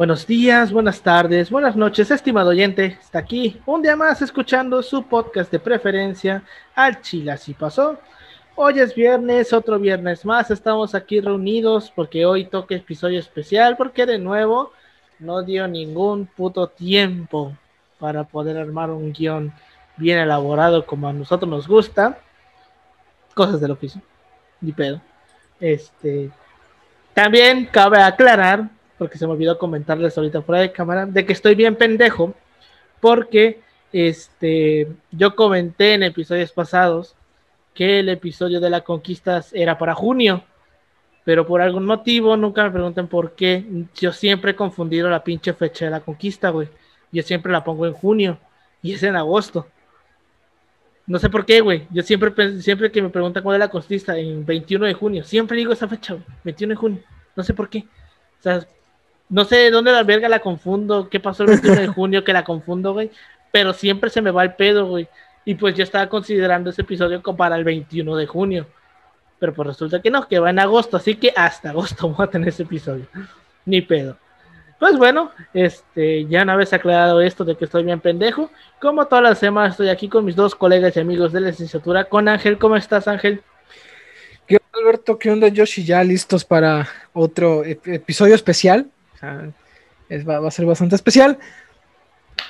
Buenos días, buenas tardes, buenas noches, estimado oyente. Está aquí un día más escuchando su podcast de preferencia, Al Chile Así Pasó. Hoy es viernes, otro viernes más. Estamos aquí reunidos porque hoy toca episodio especial, porque de nuevo no dio ningún puto tiempo para poder armar un guion bien elaborado como a nosotros nos gusta. Cosas del oficio, ni pedo. Este, también cabe aclarar, porque se me olvidó comentarles ahorita fuera de cámara, de que estoy bien pendejo, porque este, yo comenté en episodios pasados que el episodio de la conquista era para junio, pero por algún motivo, nunca me pregunten por qué, yo siempre he confundido la pinche fecha de la conquista, güey. Yo siempre la pongo en junio y es en agosto. No sé por qué, güey. Yo siempre, siempre que me preguntan cuál es la conquista, en 21 de junio, siempre digo esa fecha, 21 de junio. No sé por qué. O sea, no sé dónde la verga la confundo, qué pasó el 21 de junio que la confundo, güey. Pero siempre se me va el pedo, güey. Y pues yo estaba considerando ese episodio como para el 21 de junio. Pero pues resulta que no, que va en agosto. Así que hasta agosto voy a tener ese episodio. Ni pedo. Pues bueno, este, ya una vez aclarado esto de que estoy bien pendejo, como todas las semanas estoy aquí con mis dos colegas y amigos de la licenciatura, con Ángel. ¿Cómo estás, Ángel? ¿Qué onda, Alberto? ¿Qué onda, Yoshi? Ya listos para otro episodio especial. Va, a ser bastante especial.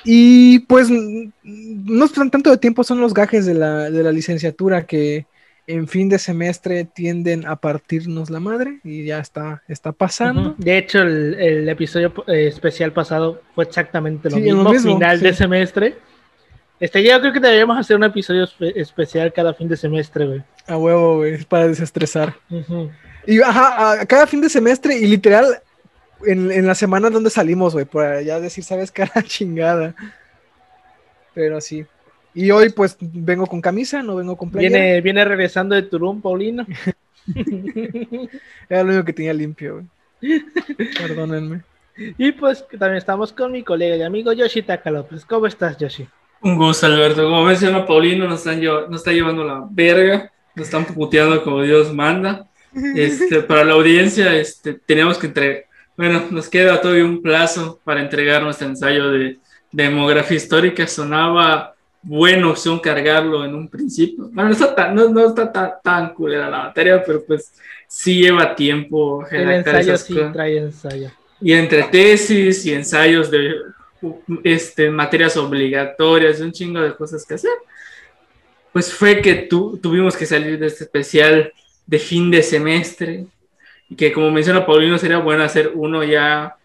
Y pues no es tanto de tiempo, son los gajes de la, de la licenciatura que en fin de semestre tienden a partirnos la madre y ya está, está pasando. De hecho, el, episodio eh, especial pasado fue exactamente lo, mismo, final de semestre. Este, yo creo que deberíamos hacer un episodio especial cada fin de semestre, güey. A huevo, güey, para desestresar. Y ajá, cada fin de semestre y literal en, en la semana donde salimos, güey, para ya decir, ¿sabes qué? chingada. Pero sí. Y hoy pues vengo con camisa, no vengo con playera. Viene, viene regresando de Turún, Paulino. Era lo único que tenía limpio, güey. Perdónenme. Y pues también estamos con mi colega y amigo Yoshi Takalopes. ¿Cómo estás, Yoshi? Un gusto, Alberto. Como menciona Paulino, nos, están nos está llevando la verga, nos están puteando como Dios manda. Este, para la audiencia, este, tenemos que entregar, bueno, nos queda todavía un plazo para entregar nuestro ensayo de demografía histórica. Sonaba buena opción cargarlo en un principio. Bueno, no está tan, no, está tan, tan culera la materia, pero pues sí lleva tiempo. El ensayo sí trae ensayo. Y entre tesis y ensayos de este, materias obligatorias, un chingo de cosas que hacer, pues fue que tu, tuvimos que salir de este especial de fin de semestre, y que como menciona Paulino, sería bueno hacer uno ya,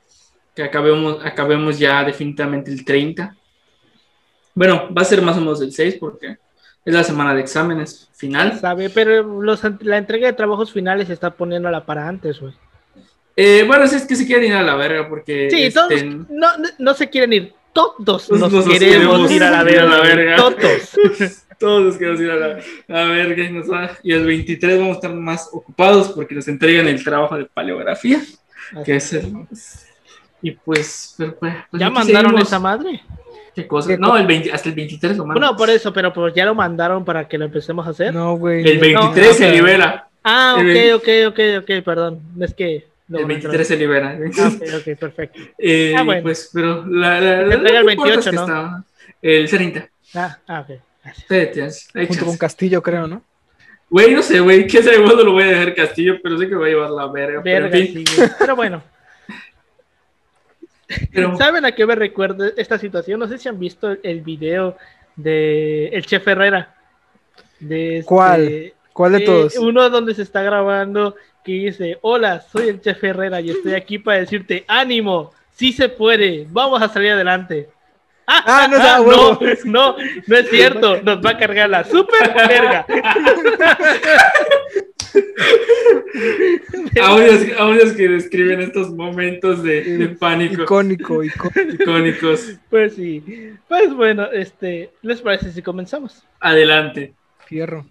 que acabemos, acabemos ya definitivamente el 30. Bueno, va a ser más o menos el 6 porque es la semana de exámenes final. Sabe, pero la entrega de trabajos finales se está poniendo a la para antes, güey. Eh, bueno, es que se quieren ir a la verga porque. Sí, todos este, no, no, se quieren ir. Todos nos, queremos, ir a la verga. Todos. todos nos queremos ir a la, verga. Y, el 23 vamos a estar más ocupados porque nos entregan el trabajo de paleografía. que es el. Y pues. pues, pues ¿Ya mandaron esa madre? ¿Qué cosa? no, el 20, hasta el 23 lo mandan. No, por eso, pero pues ya lo mandaron para que lo empecemos a hacer. No, güey. El 23 se libera. Ah, ok, ok, ok, ok, perdón. Es que. el 23 se libera. Ah, ok, ok, perfecto. Eh, ah, bueno. Pues, pero la, la, la, entrega el 28, ¿no? el 30. Ah, ah ok. Gracias. Junto con Castillo, creo, ¿no? Güey, no sé, güey, qué sé cuándo lo voy a dejar Castillo, pero sé que va a llevar la verga. verga pero, sí, pero bueno. ¿Saben a qué me recuerda esta situación? No sé si han visto el video de El Chef Herrera. De este, ¿Cuál? ¿Cuál de todos? Uno donde se está grabando que dice, hola, soy el Chef Herrera y estoy aquí para decirte, ánimo, sí se puede, vamos a salir adelante. Ah, no, no, no, no es cierto, nos va a cargar la super verga. audios, que describen estos momentos de, pánico. Icónico, icónico, icónicos. Pues sí. Pues bueno, este, ¿les parece si comenzamos? Adelante. Fierro.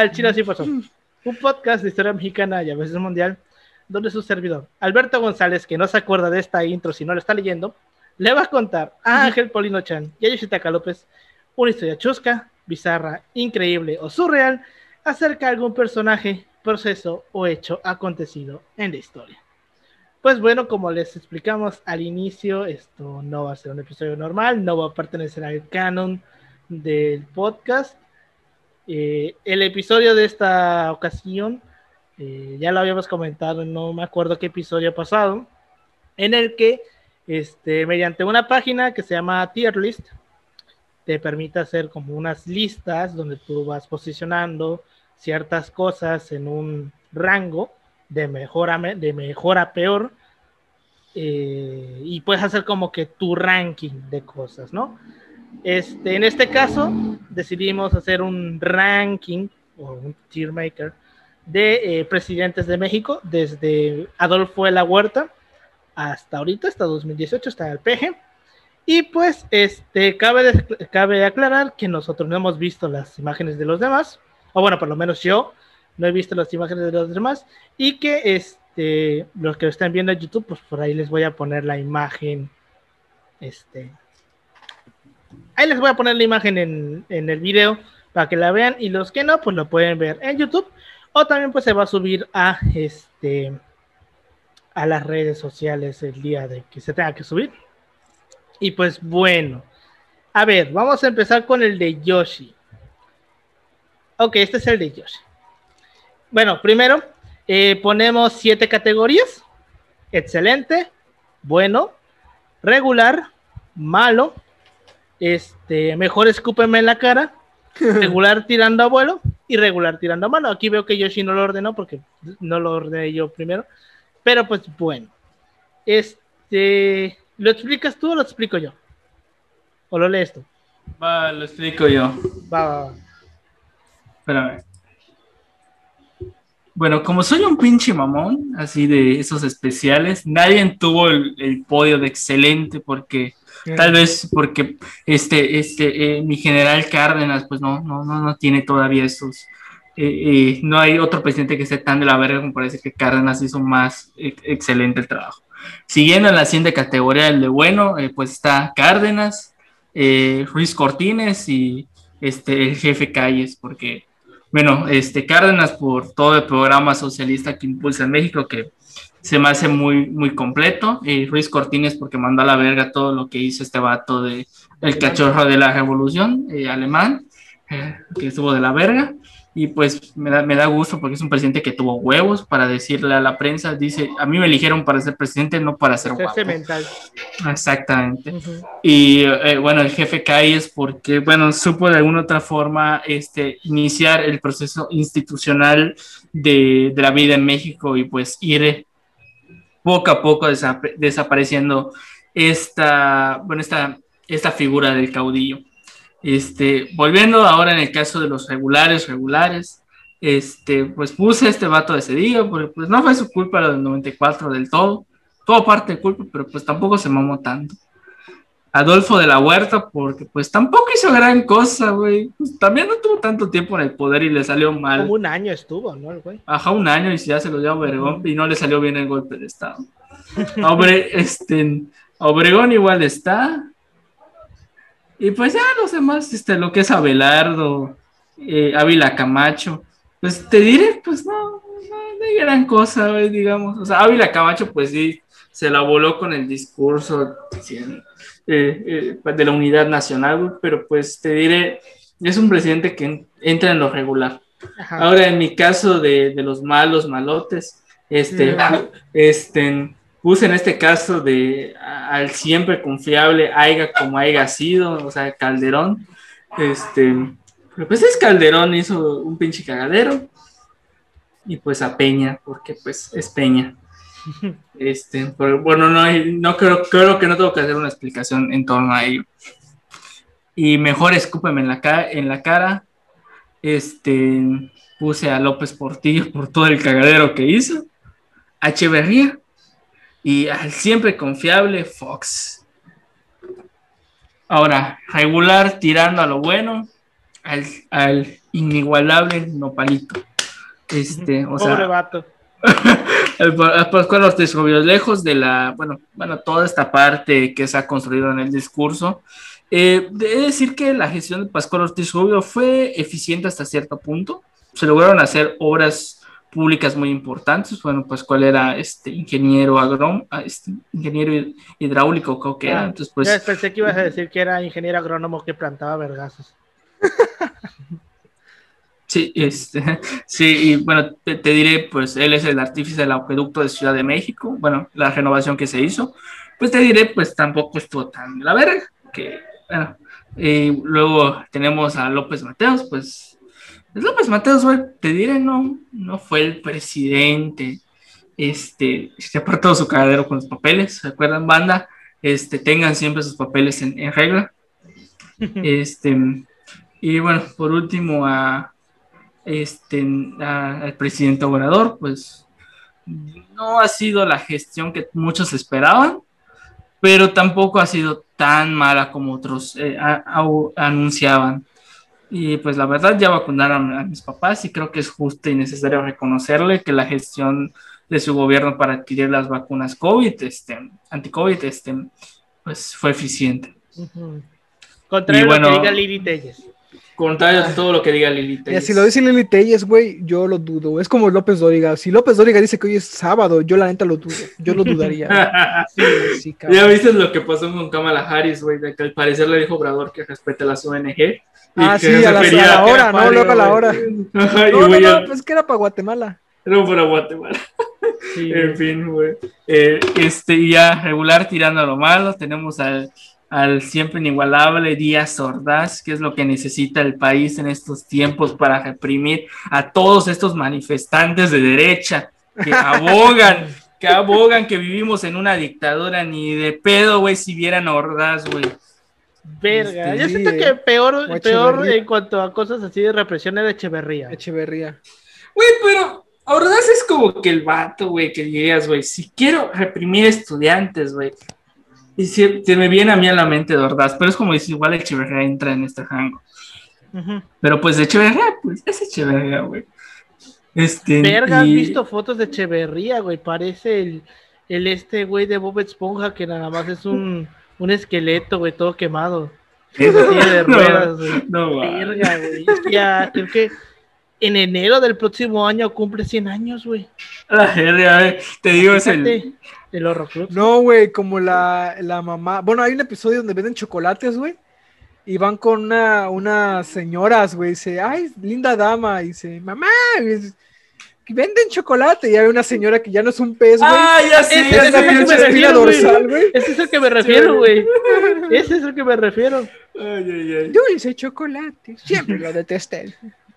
Al Chile Así Pasó, un podcast de historia mexicana y a veces mundial, donde su servidor, Alberto González, que no se acuerda de esta intro si no lo está leyendo, le va a contar a Ángel Polino Chan y a Yoshitaka López una historia chusca, bizarra, increíble o surreal acerca de algún personaje, proceso o hecho acontecido en la historia. Pues bueno, como les explicamos al inicio, esto no va a ser un episodio normal, no va a pertenecer al canon del podcast. Eh, el episodio de esta ocasión, eh, ya lo habíamos comentado, no me acuerdo qué episodio pasado, en el que este, mediante una página que se llama Tier List, te permite hacer como unas listas donde tú vas posicionando ciertas cosas en un rango de mejor a, de mejor a peor eh, y puedes hacer como que tu ranking de cosas, ¿no? Este, en este caso decidimos hacer un ranking o un tier maker de eh, presidentes de México desde Adolfo de la Huerta hasta ahorita, hasta 2018, hasta el PG. Y pues, este, cabe, cabe aclarar que nosotros no hemos visto las imágenes de los demás, o bueno, por lo menos yo no he visto las imágenes de los demás, y que este, los que lo están viendo en YouTube, pues por ahí les voy a poner la imagen, este, ahí les voy a poner la imagen en, el video para que la vean, y los que no, pues lo pueden ver en YouTube, o también pues se va a subir a este a las redes sociales el día de que se tenga que subir. Y pues bueno, a ver, vamos a empezar con el de Yoshi. Ok, este es el de Yoshi. Bueno, primero eh, ponemos siete categorías. Excelente, bueno, regular, malo, este, mejor escúpeme en la cara, regular tirando a vuelo y regular tirando a mano. Aquí veo que Yoshi no lo ordenó porque no lo ordené yo primero. Pero pues bueno. Este. ¿Lo explicas tú o lo explico yo? ¿O lo lees tú? Va, lo explico yo. Va, va, va. Espérame. Bueno, como soy un pinche mamón, así de esos especiales, nadie tuvo el, el podio de excelente porque tal vez porque este, este, eh, mi general Cárdenas, pues no, no, no, no tiene todavía esos, eh, no hay otro presidente que esté tan de la verga como parece que Cárdenas hizo más excelente el trabajo. Siguiendo en la siguiente categoría, el de bueno, eh, pues está Cárdenas, eh, Ruiz Cortines y este, el jefe Calles, porque, bueno, este Cárdenas por todo el programa socialista que impulsa en México, que se me hace muy, muy completo, y Ruiz Cortines porque mandó a la verga todo lo que hizo este vato de el cachorro de la revolución alemán, que estuvo de la verga y pues me da, me da gusto porque es un presidente que tuvo huevos para decirle a la prensa, dice, a mí me eligieron para ser presidente, no para ser guapo. Exactamente. Y eh, bueno, el jefe Calles porque, bueno, supo de alguna otra forma este, iniciar el proceso institucional de, de la vida en México y pues ir poco a poco desapareciendo esta, bueno, esta, esta figura del caudillo. Este, volviendo ahora en el caso de los regulares, regulares, este, pues puse este vato de Cedillo, porque pues no fue su culpa lo del 94 del todo, todo parte de culpa, pero pues tampoco se mamó tanto. Adolfo de la Huerta, porque pues tampoco hizo gran cosa, güey. Pues, también no tuvo tanto tiempo en el poder y le salió mal. Como un año estuvo, ¿no, güey? Ajá, un año y ya se lo dio a Obregón y no le salió bien el golpe de Estado. Obre, este, Obregón igual está, y pues ya los demás, este, lo que es Abelardo, eh, Ávila Camacho, pues te diré, pues no, no, hay gran cosa, digamos. O sea, Ávila Camacho, pues sí, se la voló con el discurso eh, eh, de la unidad nacional, pero pues te diré, es un presidente que entra en lo regular. Ahora, en mi caso de, de los malos malotes, este, este, puse en este caso de al siempre confiable Aiga como haya sido, o sea, Calderón. Este, pues es Calderón, hizo un pinche cagadero. Y pues a Peña, porque pues es Peña. Este, bueno, no, no creo, creo que no tengo que hacer una explicación en torno a ello. Y mejor escúpeme en la, en la cara. Este, puse a López Portillo por todo el cagadero que hizo. A Echeverría, y al siempre confiable Fox. Ahora, regular tirando a lo bueno, al, inigualable nopalito. Este, o Pobre sea, vato. el Pascual Ortiz Rubio, lejos de la, bueno, bueno, toda esta parte que se ha construido en el discurso, eh, de decir que la gestión de Pascual Ortiz Rubio fue eficiente hasta cierto punto. Se lograron hacer obras públicas muy importantes. Bueno, Pascual era este ingeniero agrón, ah, este, ingeniero hid- hidráulico, creo que era. Ah, Entonces, pues, pensé que ibas a decir que era ingeniero agrónomo que plantaba vergazos. Sí, este, sí, y bueno, te, te diré, pues él es el artífice del acueducto de Ciudad de México, bueno, la renovación que se hizo, pues te diré, pues tampoco estuvo tan la verga, que, bueno, y luego tenemos a López Mateos, pues, López Mateos, güey, te diré, no, no fue el presidente, este, se apartó su cagadero con los papeles, ¿se acuerdan, banda? Este, tengan siempre sus papeles en, en regla, este, y bueno, por último, a este, a- al presidente Obrador, pues no ha sido la gestión que muchos esperaban, pero tampoco ha sido tan mala como otros eh, a- anunciaban. Y pues la verdad ya vacunaron a mis papás y creo que es justo y necesario reconocerle que la gestión de su gobierno para adquirir las vacunas COVID, este, anti-COVID, este, pues fue eficiente. Ujú. Contrario Y a lo bueno- que diga Lili Telles. Contrario a todo lo que diga Lili Telles. si lo dice Lili Telles, güey, yo lo dudo. Es como López Dóriga. Si López Dóriga dice que hoy es sábado, yo la neta lo dudo. Yo lo dudaría. Sí, sí, cabrón. Ya viste lo que pasó con Kamala Harris, güey, de que al parecer le dijo Obrador que respete las ONG. y Ah, que sí, a la- a hora, ¿no? Luego a la hora. Ajá, No, no, no, pues que era para Guatemala. era para Guatemala. Sí. En fin, güey. Eh, este, y ya regular tirando a lo malo, tenemos al, al siempre inigualable Díaz Ordaz, que es lo que necesita el país en estos tiempos para reprimir a todos estos manifestantes de derecha que abogan, que abogan que vivimos en una dictadura, ni de pedo, güey, si vieran a Ordaz, güey. Verga. Este, Yo siento eh. que peor, en cuanto a cosas así de represión era Echeverría. Echeverría. Güey, pero Ordaz es como que el vato, güey, que digas, güey, si quiero reprimir estudiantes, güey. Y se, se me viene a mí a la mente de Ordaz, pero es como dice, igual Echeverría entra en este rango. Pero pues de Echeverría, pues es Echeverría, güey. Este, Verga, ¿has y- visto fotos de Echeverría, güey? Parece el, el este güey de Bob Esponja que nada más es un, un esqueleto, güey, todo quemado. Silla de No, ruedas, güey. No. Verga, güey. Ya, creo que en enero del próximo año cumple 100 años, güey. La verga. Te digo, es el. El Horrocrux. No, güey, como la, la mamá. Bueno, hay un episodio donde venden chocolates, güey. Y van con una, unas señoras, güey. Dice, ay, linda dama. Y dice, mamá, y dice, "Que venden chocolate. Y hay una señora que ya no es un pez, güey. Ah, ya sé, Ese ya es sé, el que ya me sé. refiero, güey. Ese es el que me refiero, güey. Ese es el que me refiero. Ay, ay, ay. Dulce chocolate. Siempre lo detesté.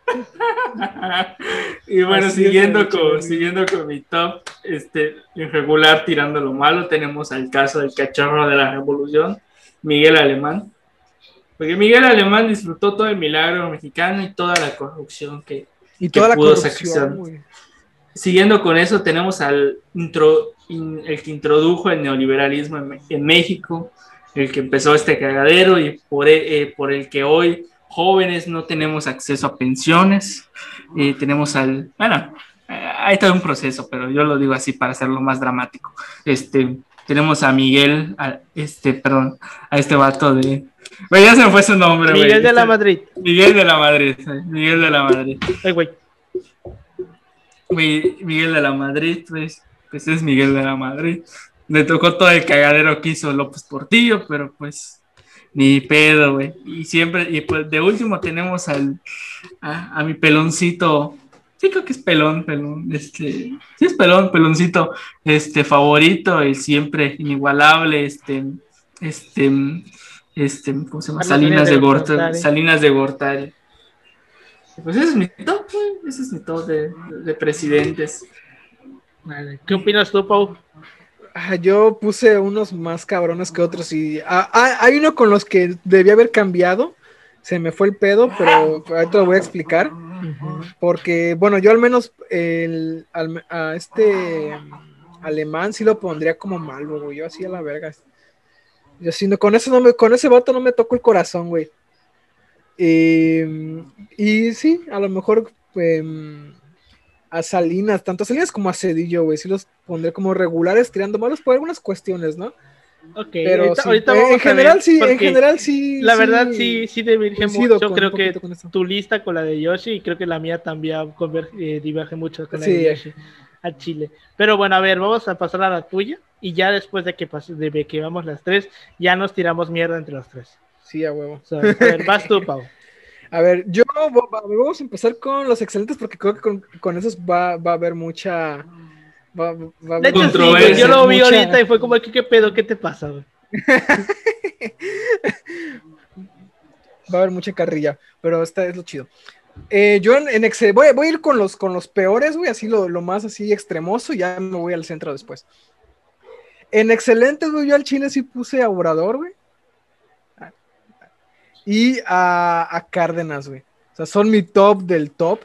y bueno, Así siguiendo, con, siguiendo con mi top, este, irregular tirando lo malo, tenemos al caso del cachorro de la revolución, Miguel Alemán. Porque Miguel Alemán disfrutó todo el milagro mexicano y toda la corrupción que, Y toda la pudo corrupción, sacar. güey. Siguiendo con eso, tenemos al intro, in- el que introdujo el neoliberalismo en, en México, el que empezó este cagadero y por, eh, por el que hoy jóvenes no tenemos acceso a pensiones. Eh, tenemos al, bueno, eh, hay todo un proceso, pero yo lo digo así para hacerlo más dramático. Este, tenemos a Miguel, a este, perdón, a este vato de, güey, ya se me fue su nombre. Miguel de la Este- Madrid. Miguel de la Madrid, Miguel de la Madrid. Ay, güey. Mi- Miguel de la Madrid, pues, pues es Miguel de la Madrid. Le tocó todo el cagadero que hizo López Portillo, pero pues ni pedo, güey. Y siempre, y pues de último tenemos al, a, a mi peloncito, sí creo que es pelón, pelón, este, sí es pelón, peloncito, este, favorito, el siempre inigualable, este, este, este, ¿cómo se llama? Salinas de de Gortari. Salinas de Gortari. Pues ese es mi top, güey. Ese es mi top de, de presidentes. Vale. ¿Qué opinas tú, Pau? Yo puse unos más cabrones que otros y ah, ah, hay uno con los que debía haber cambiado. Se me fue el pedo, pero ahorita lo voy a explicar. Porque, bueno, yo al menos el, a este um, alemán sí lo pondría como malo, güey. Yo así a la verga. Yo sí, no, con, eso no me, con ese vato no me toco el corazón, güey. Eh, y sí, a lo mejor em, a Salinas, tanto a Salinas como a Cedillo, güey, sí los pondré como regulares tirando malos por algunas cuestiones, ¿no? Ok, Pero ahorita, sí, ahorita eh, vamos en a general ver, sí, en general sí. La verdad sí, sí diverge coincido mucho. con- creo que tu lista con la de Yoshi y creo que la mía también eh, diverge mucho con la Sí. de Yoshi a Chile. Pero bueno, a ver, vamos a pasar a la tuya y ya después de que pase, de que vamos las tres, ya nos tiramos mierda entre los tres. Sí, a huevo. A ver, vas tú, Pau. A ver, yo vamos a empezar con los excelentes porque creo que con, con esos va, va a haber mucha. Va, va a haber sí, Controversia. güey, yo lo vi mucha- ahorita y fue como, ¿qué, qué pedo? ¿Qué te pasa, va a haber mucha carrilla, pero esta es lo chido. Eh, yo en, en Excel, voy, voy a ir con los, con los peores, güey, así lo, lo más así extremoso, y ya me voy al centro después. En excelentes, güey, yo al Chile sí puse a Obrador, güey. Y a, a Cárdenas, güey. O sea, son mi top del top.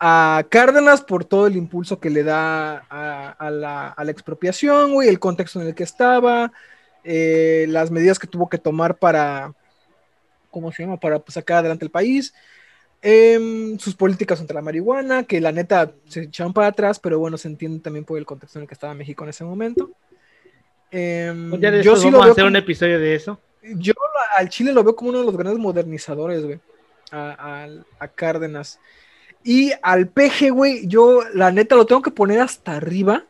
A Cárdenas por todo el impulso que le da a, a la, a la expropiación, güey, el contexto en el que estaba, eh, las medidas que tuvo que tomar para, ¿cómo se llama? Para pues, sacar adelante el país. Em, sus políticas contra la marihuana, que la neta se echaron para atrás, pero bueno, se entiende también por el contexto en el que estaba México en ese momento. Em, de yo sí lo vamos a veo hacer un episodio de eso. Yo al Chile lo veo como uno de los grandes modernizadores, güey. A, a Cárdenas. Y al peje, güey, yo la neta lo tengo que poner hasta arriba.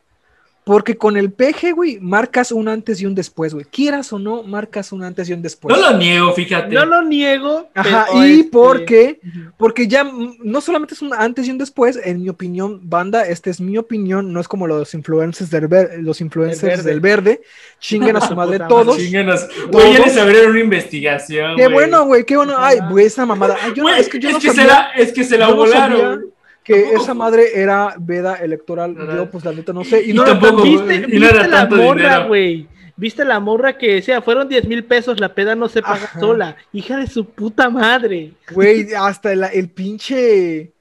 Porque con el peje, güey, marcas un antes y un después, güey. Quieras o no, marcas un antes y un después. No lo niego, fíjate. No lo niego. Ajá, y este, porque, porque ya no solamente es un antes y un después, en mi opinión, banda, esta es mi opinión, no es como los influencers del, ver- los influencers verde. del verde, chinguen a su madre todos. Chinguenos. Güey, ya Todos. les abrieron una investigación. Qué güey. bueno, güey, qué bueno. Ay, güey, esa mamada. Ay, yo no- Güey, es que yo no se sabía la, es que se la no sabía volaron. Que Tampoco esa madre era veda electoral. Yo, pues, la neta, no sé. Y Y no tampoco- ¿Viste, y no viste era la morra, güey? ¿Viste la morra que decía, fueron 10 mil pesos, la peda no se paga Ajá. sola? Hija de su puta madre. Güey, hasta el, el pinche.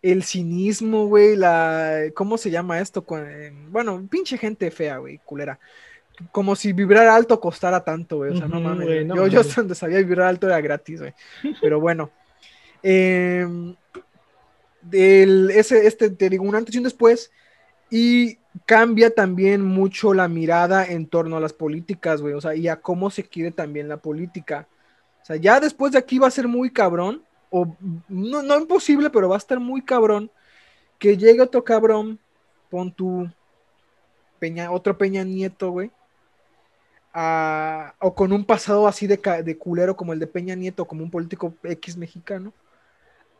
El cinismo, güey, la... ¿Cómo se llama esto? Eh, Bueno, pinche gente fea, güey, culera. Como si vibrar alto costara tanto, güey. O sea, no mames. güey, no yo, yo mames. donde sabía vibrar alto era gratis, güey. Pero bueno. Em, del- ese, este, te digo, un antes y un después. Y cambia también mucho la mirada en torno a las políticas, güey. O sea, y a cómo se quiere también la política. O sea, ya después de aquí va a ser muy cabrón. O no, no imposible, pero va a estar muy cabrón. Que llegue otro cabrón. Pon tu Peña, otro Peña Nieto, güey. o con un pasado así de, de culero como el de Peña Nieto, como un político X mexicano,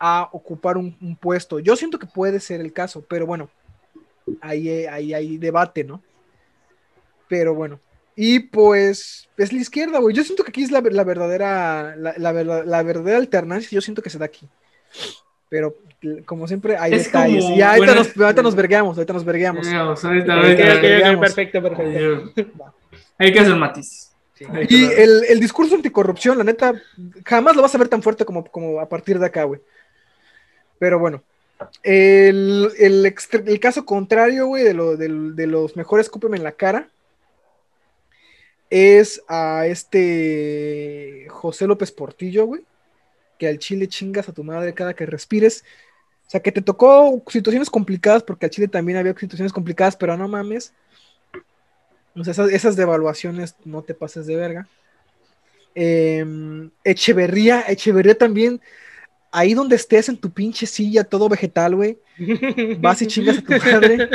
a ocupar un, un puesto. Yo siento que puede ser el caso, pero bueno, ahí, eh, ahí hay debate, ¿no? Pero bueno. Y pues es la izquierda, güey. Yo siento que aquí es la, la verdadera, la, la verdad- la verdadera alternancia. Yo siento que se da aquí. Pero como siempre, hay Es detalles. como- Y ahorita, bueno, nos, ahorita nos vergueamos, ahorita nos vergueamos. Perfecto, perfecto. Hay que hacer que Y el, el discurso anticorrupción, la neta, jamás lo vas a ver tan fuerte como, como a partir de acá, güey. Pero bueno. El, el, caso contrario, güey, de, lo, de los mejores escúpeme en la cara, es a este José López Portillo, güey, que al chile chingas a tu madre cada que respires. O sea, que te tocó situaciones complicadas, porque al chile también había situaciones complicadas, pero no mames. O sea, esas, esas devaluaciones no te pases de verga. Em, Echeverría, Echeverría también, ahí donde estés en tu pinche silla, todo vegetal, güey, vas y chingas a tu madre.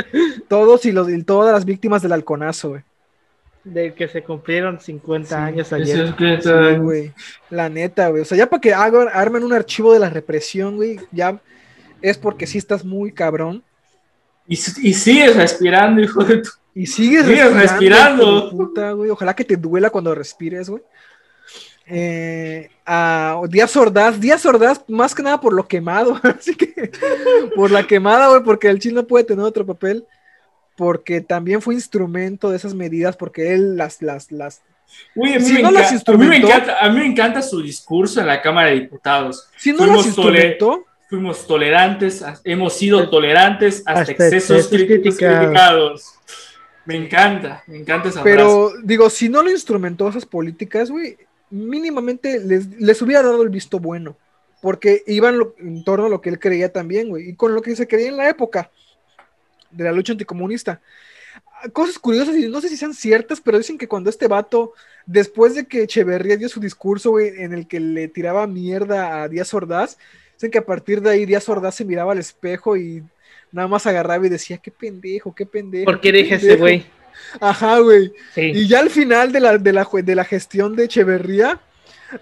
Todos y, los, y todas las víctimas del halconazo, güey. De que se cumplieron 50 Sí, años ayer. es que- Sí, güey. La neta, güey. O sea, ya para que hagan, armen un archivo de la represión, güey, ya es porque sí estás muy cabrón. y, y sigues respirando, hijo de tu. Y sigues Sigues respirando. respirando. puta, güey. Ojalá que te duela cuando respires, güey. Eh, a Díaz Ordaz, Díaz Ordaz, más que nada por lo quemado, así que por la quemada, güey, porque el chile no puede tener otro papel, porque también fue instrumento de esas medidas, porque él las, las, las, Uy, a, mí Si me no las enca- a mí me instrumentó- encanta, a mí me encanta su discurso en la Cámara de Diputados. si no Fuimos las instrumentó, Fuimos tolerantes, hemos sido tolerantes hasta, Hasta excesos excesos críticos criticados. criticados. Me encanta, me encanta esa frase. Pero digo, si no lo instrumentó esas políticas, güey, mínimamente les, les hubiera dado el visto bueno, porque iban lo- en torno a lo que él creía también, güey, y con lo que se creía en la época de la lucha anticomunista. Cosas curiosas, y no sé si sean ciertas, pero dicen que cuando este vato, después de que Echeverría dio su discurso, güey, en el que le tiraba mierda a Díaz Ordaz, dicen que a partir de ahí Díaz Ordaz se miraba al espejo y nada más agarraba y decía, qué pendejo, qué pendejo. ¿Por qué dije ese pendejo". güey? Ajá, güey. Sí. Y ya al final de la, de la, de la gestión de Echeverría,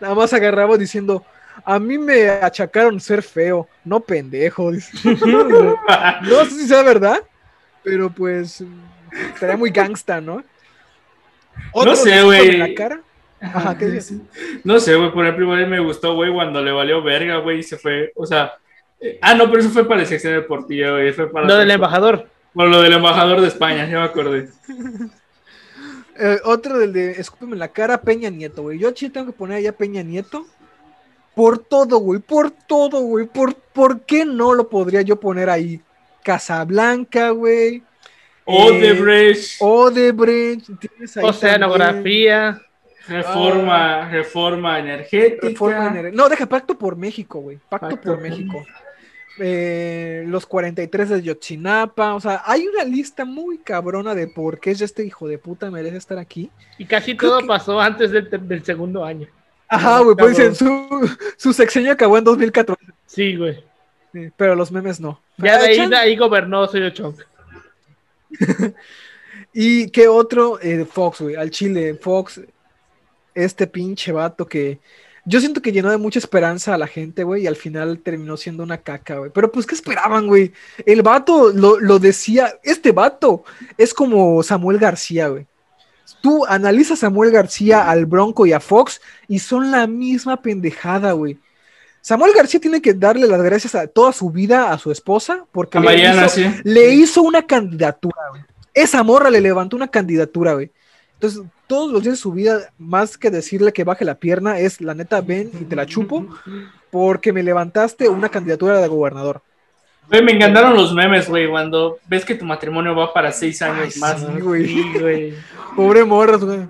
nada más agarraba diciendo, a mí me achacaron ser feo, no pendejo. No sé si sea verdad, pero pues estaría muy gangsta, ¿no? Otro sé, güey. en la cara. Ajá, ¿qué dices? No sé, güey, por ejemplo, igual me gustó, güey, cuando le valió verga, güey, y se fue, o sea, eh, ah, no, pero eso fue para la sección deportiva, güey, fue para... Lo del embajador. Bueno, lo del embajador de España, ya me acordé. Eh, otro del de Escúpeme la cara, Peña Nieto, güey. Yo sí tengo que poner allá Peña Nieto. Por todo, güey, por todo, güey. Por, ¿Por qué no lo podría yo poner ahí? Casablanca, güey. Odebrecht, Odebrecht. tienes ahí también Oceanografía. reforma, reforma energética. Reforma ener- No, deja Pacto por México, güey. Pacto, Pacto por por México. Eh, los 43 de Yotzinapa. O sea, hay una lista muy cabrona de por qué este hijo de puta merece estar aquí. Y casi Creo todo que- pasó antes del, segundo año. Ajá, güey, pues dicen, su, su sexenio acabó en 2014. Sí, güey. Sí, pero los memes no. Ya de ahí, de ahí gobernó Soy Chong. ¿Y qué otro? Eh, Fox, güey, al Chile. Fox, este pinche vato que yo siento que llenó de mucha esperanza a la gente, güey, y al final terminó siendo una caca, güey. Pero pues, ¿qué esperaban, güey? El vato lo, lo decía, este vato es como Samuel García, güey. Tú analizas a Samuel García, al Bronco y a Fox y son la misma pendejada, güey. Samuel García tiene que darle las gracias a toda su vida a su esposa porque A le Mariana, hizo- sí. le hizo una candidatura, güey. Esa morra le levantó una candidatura, güey. Entonces, todos los días de su vida, más que decirle que baje la pierna, es la neta, ven y te la chupo, porque me levantaste una candidatura de gobernador. Güey, me encantaron los memes, güey, cuando ves que tu matrimonio va para seis años Ay, más. sí, güey. Sí, güey. Pobre morra, güey.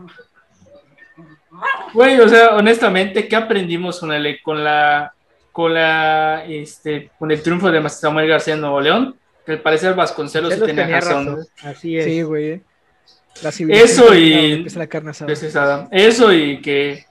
Güey, o sea, honestamente, ¿qué aprendimos con el, con la, con la, este, con el triunfo de Samuel García en Nuevo León? Que al parecer Vasconcelos tenía tenía razón. razón. Así es. Sí, güey. La Eso y- la carne asada. Es. Eso y que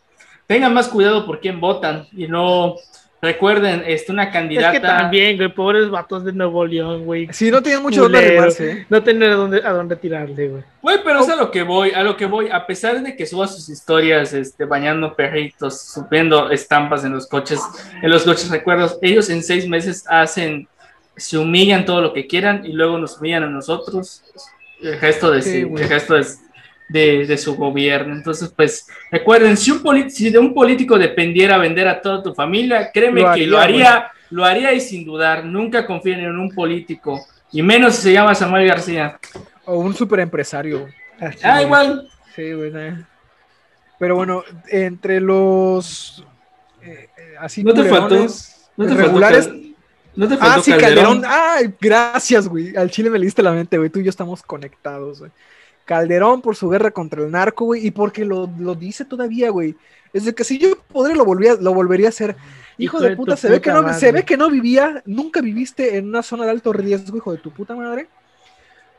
tengan más cuidado por quién votan y no recuerden, este, una Es candidata. que también, güey, pobres vatos de Nuevo León, güey. Sí, no tienen mucho donde arrimarse, ¿eh? No tener a dónde, a dónde tirarle, güey. Güey, pero es a lo que voy, a lo que voy, a pesar de que suba sus historias, este, bañando perritos, subiendo estampas en los coches, en los coches recuerdos, ellos en seis meses hacen, se humillan todo lo que quieran y luego nos humillan a nosotros, el gesto de, Sí, el gesto es de, de su gobierno. Entonces, pues, recuerden, si, un si de un político dependiera vender a toda tu familia, créeme Lo que lo haría, lo haría y sin dudar, nunca confíen en un político, y menos si se llama Samuel García. O un super empresario. Así Ah, igual, Sí, güey. Pero bueno, entre los eh, eh, así No te faltó- ¿No te faltó regulares. Cal- ¿No te faltó Ah, sí, Calderón? Calderón. Ay, gracias, güey. Al Chile me leíste la mente, güey. Tú y yo estamos conectados, güey. Calderón por su guerra contra el narco, güey. Y porque lo, lo dice todavía, güey. Es de que si yo podría, lo, volvía, lo volvería a hacer. Hijo, Hijo de, de puta, se ve, que no, se ve que no vivía, nunca viviste en una zona de alto riesgo, hijo de tu puta madre.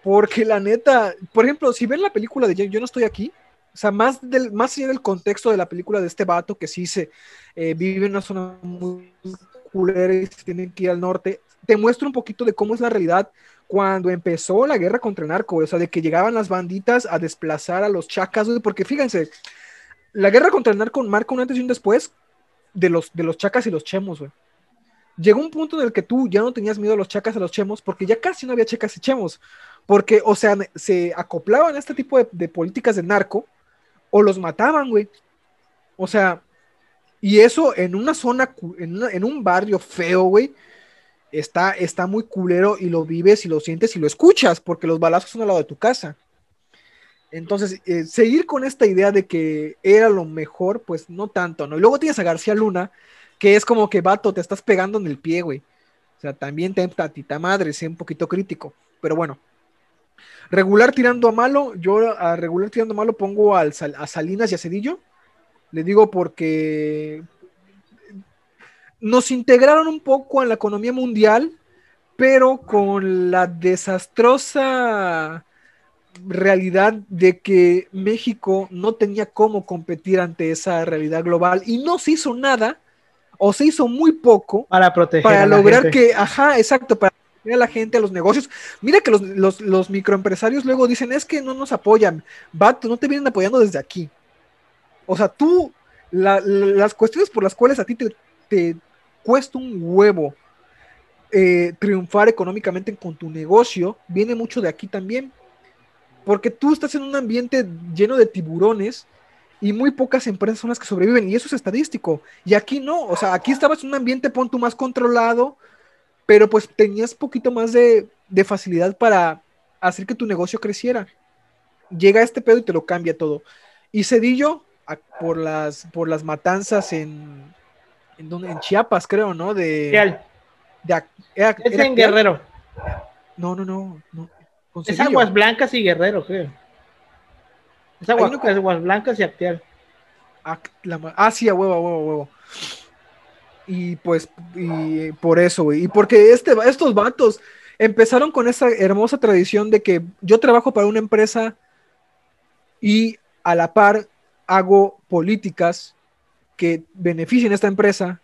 Porque la neta, por ejemplo, si ven la película de Yo no estoy aquí, o sea, más, del, más allá del contexto de la película de este vato que sí se eh, vive en una zona muy culera y se tienen que ir al norte, te muestra un poquito de cómo es la realidad cuando empezó la guerra contra el narco, o sea, de que llegaban las banditas a desplazar a los chacas, porque fíjense, la guerra contra el narco marca un antes y un después de los, de los chacas y los chemos, güey. Llegó un punto en el que tú ya no tenías miedo a los chacas a los chemos, porque ya casi no había chacas y chemos, porque, o sea, se acoplaban a este tipo de, de políticas de narco, o los mataban, güey. O sea, y eso en una zona, en, un barrio feo, güey, está, está muy culero y lo vives y lo sientes y lo escuchas, porque los balazos son al lado de tu casa. Entonces, eh, seguir con esta idea de que era lo mejor, pues no tanto, ¿no? Y luego tienes a García Luna, que es como que, vato, te estás pegando en el pie, güey. O sea, también te tatita madre, sé un poquito crítico. Pero bueno. Regular tirando a malo, yo a regular tirando a malo pongo al a Salinas y a Cedillo. Le digo porque nos integraron un poco en la economía mundial, pero con la desastrosa realidad de que México no tenía cómo competir ante esa realidad global y no se hizo nada o se hizo muy poco para proteger para a la lograr gente. que, ajá, exacto, para proteger a la gente, a los negocios. Mira que los, los- los microempresarios luego dicen, es que no nos apoyan, vato, no te vienen apoyando desde aquí. O sea, tú, la- la- las cuestiones por las cuales a ti te, te cuesta un huevo eh, triunfar económicamente con tu negocio, viene mucho de aquí también. Porque tú estás en un ambiente lleno de tiburones y muy pocas empresas son las que sobreviven, y eso es estadístico. Y aquí no, o sea, aquí estabas en un ambiente, pon tú más controlado, pero pues tenías poquito más de, de facilidad para hacer que tu negocio creciera. Llega este pedo y te lo cambia todo. Y Cedillo, a- por las, por las matanzas en, en, Chiapas, creo, ¿no? De, Real. de Ac- era- Es era en. Guerrero. No, no, no. Es. Aguas Blancas y Guerrero, creo. Es Aguas, Aguas Blancas y Acteal. Ac- la ma- ah, sí, a huevo, a huevo, a huevo. Y pues, y por eso, güey. Y porque este, estos vatos empezaron con esa hermosa tradición de que yo trabajo para una empresa y a la par hago políticas que beneficien a esta empresa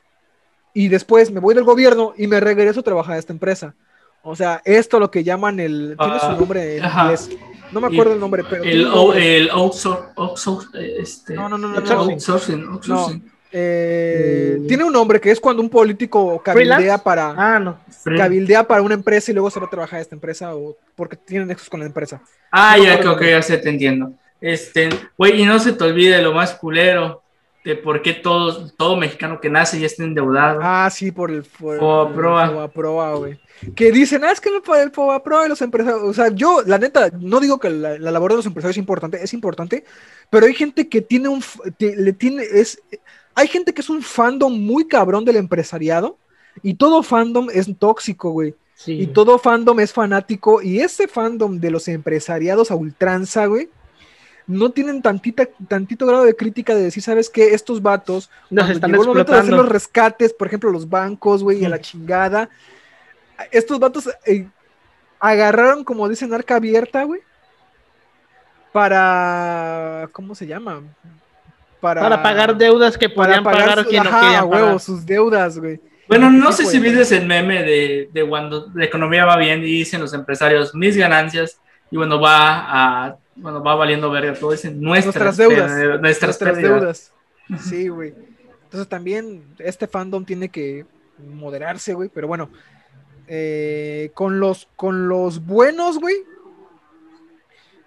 y después me voy del gobierno y me regreso a trabajar a esta empresa. O sea, esto lo que llaman el... Tiene su Ah, nombre en ajá. inglés. No me acuerdo Y el nombre, pero... El, tiene un o- nombre. el outsour- outsour- eh, este, No, no, no, no, outsourcing, outsourcing. Eh, Mm. Tiene un nombre que es cuando un político cabildea ¿Freelance? para Ah, no. Cabildea para una empresa y luego se va a trabajar a esta empresa o porque tiene nexos con la empresa. Ah, No ya creo que ya se te entiendo. Este, güey, y no se te olvide lo más culero de por qué todos, todo mexicano que nace ya está endeudado. Ah, sí, por el por, Fobaproa. güey. Que dicen, ah, es que el Fobaproa y los empresarios. O sea, yo, la neta, no digo que la, la labor de los empresarios es importante, es importante, pero hay gente que tiene un. le tiene, es, hay gente que es un fandom muy cabrón del empresariado y todo fandom es tóxico, güey. Sí. Y todo fandom es fanático. Y ese fandom de los empresariados a ultranza, güey, no tienen tantita, tantito grado de crítica de decir, ¿sabes qué? Estos vatos, Nos están llegó el momento de hacer los rescates, por ejemplo, los bancos, güey, y a la chingada, estos vatos eh, agarraron, como dicen, arca abierta, güey, para, ¿cómo se llama? Para pagar deudas que para podían pagar, su- quien no ajá, huevo, pagar. sus deudas, güey. Bueno, no Sí, sé pues. si viste el meme de, de cuando la economía va bien y dicen los empresarios mis ganancias y bueno va a bueno va valiendo verga todo dicen nuestras, Nuestras deudas. nuestras, deudas. Sí, güey. Entonces también este fandom tiene que moderarse, güey. Pero bueno, eh, con, los, con los buenos, güey,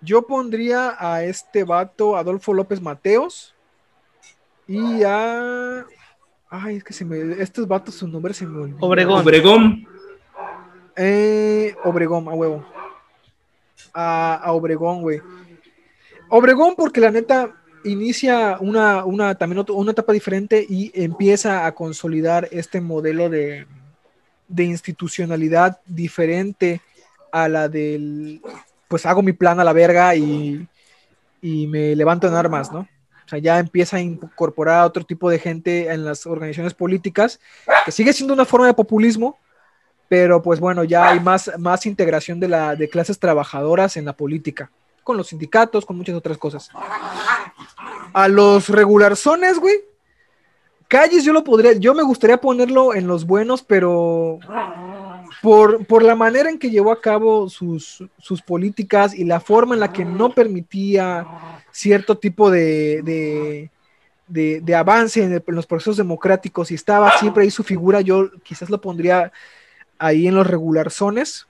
yo pondría a este vato, Adolfo López Mateos, y a... Ay, es que se me... Estos vatos, su nombre se me olvidó. Obregón. Obregón. Eh, Obregón, a huevo. A, a Obregón, güey. Obregón, porque la neta inicia una, una, también una etapa diferente y empieza a consolidar este modelo de, de institucionalidad diferente a la del, pues hago mi plan a la verga y, y me levanto en armas, ¿no? O sea, ya empieza a incorporar a otro tipo de gente en las organizaciones políticas, que sigue siendo una forma de populismo, pero pues bueno, ya hay más, más integración de, la, de clases trabajadoras en la política, con los sindicatos, con muchas otras cosas. A los regularzones, güey. Calles yo lo podría, yo me gustaría ponerlo en los buenos, pero por, por la manera en que llevó a cabo sus, sus políticas y la forma en la que no permitía cierto tipo de, de, de- avance en, en los procesos democráticos y estaba siempre ahí su figura, yo quizás lo pondría ahí en los regularzones,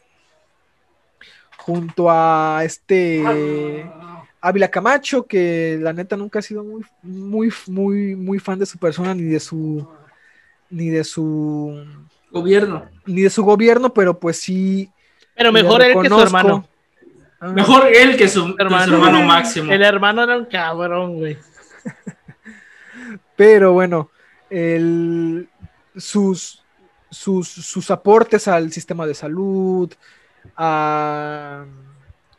junto a este Ávila Camacho, que la neta nunca ha sido muy, muy, muy, muy fan de su persona ni de su ni de su Gobierno. ni de su gobierno, pero pues sí. Pero mejor él que su hermano. Ah, Mejor él que su, que su Hermano. hermano máximo. El hermano era un cabrón, güey. Pero bueno, el- sus, sus, sus aportes al sistema de salud a-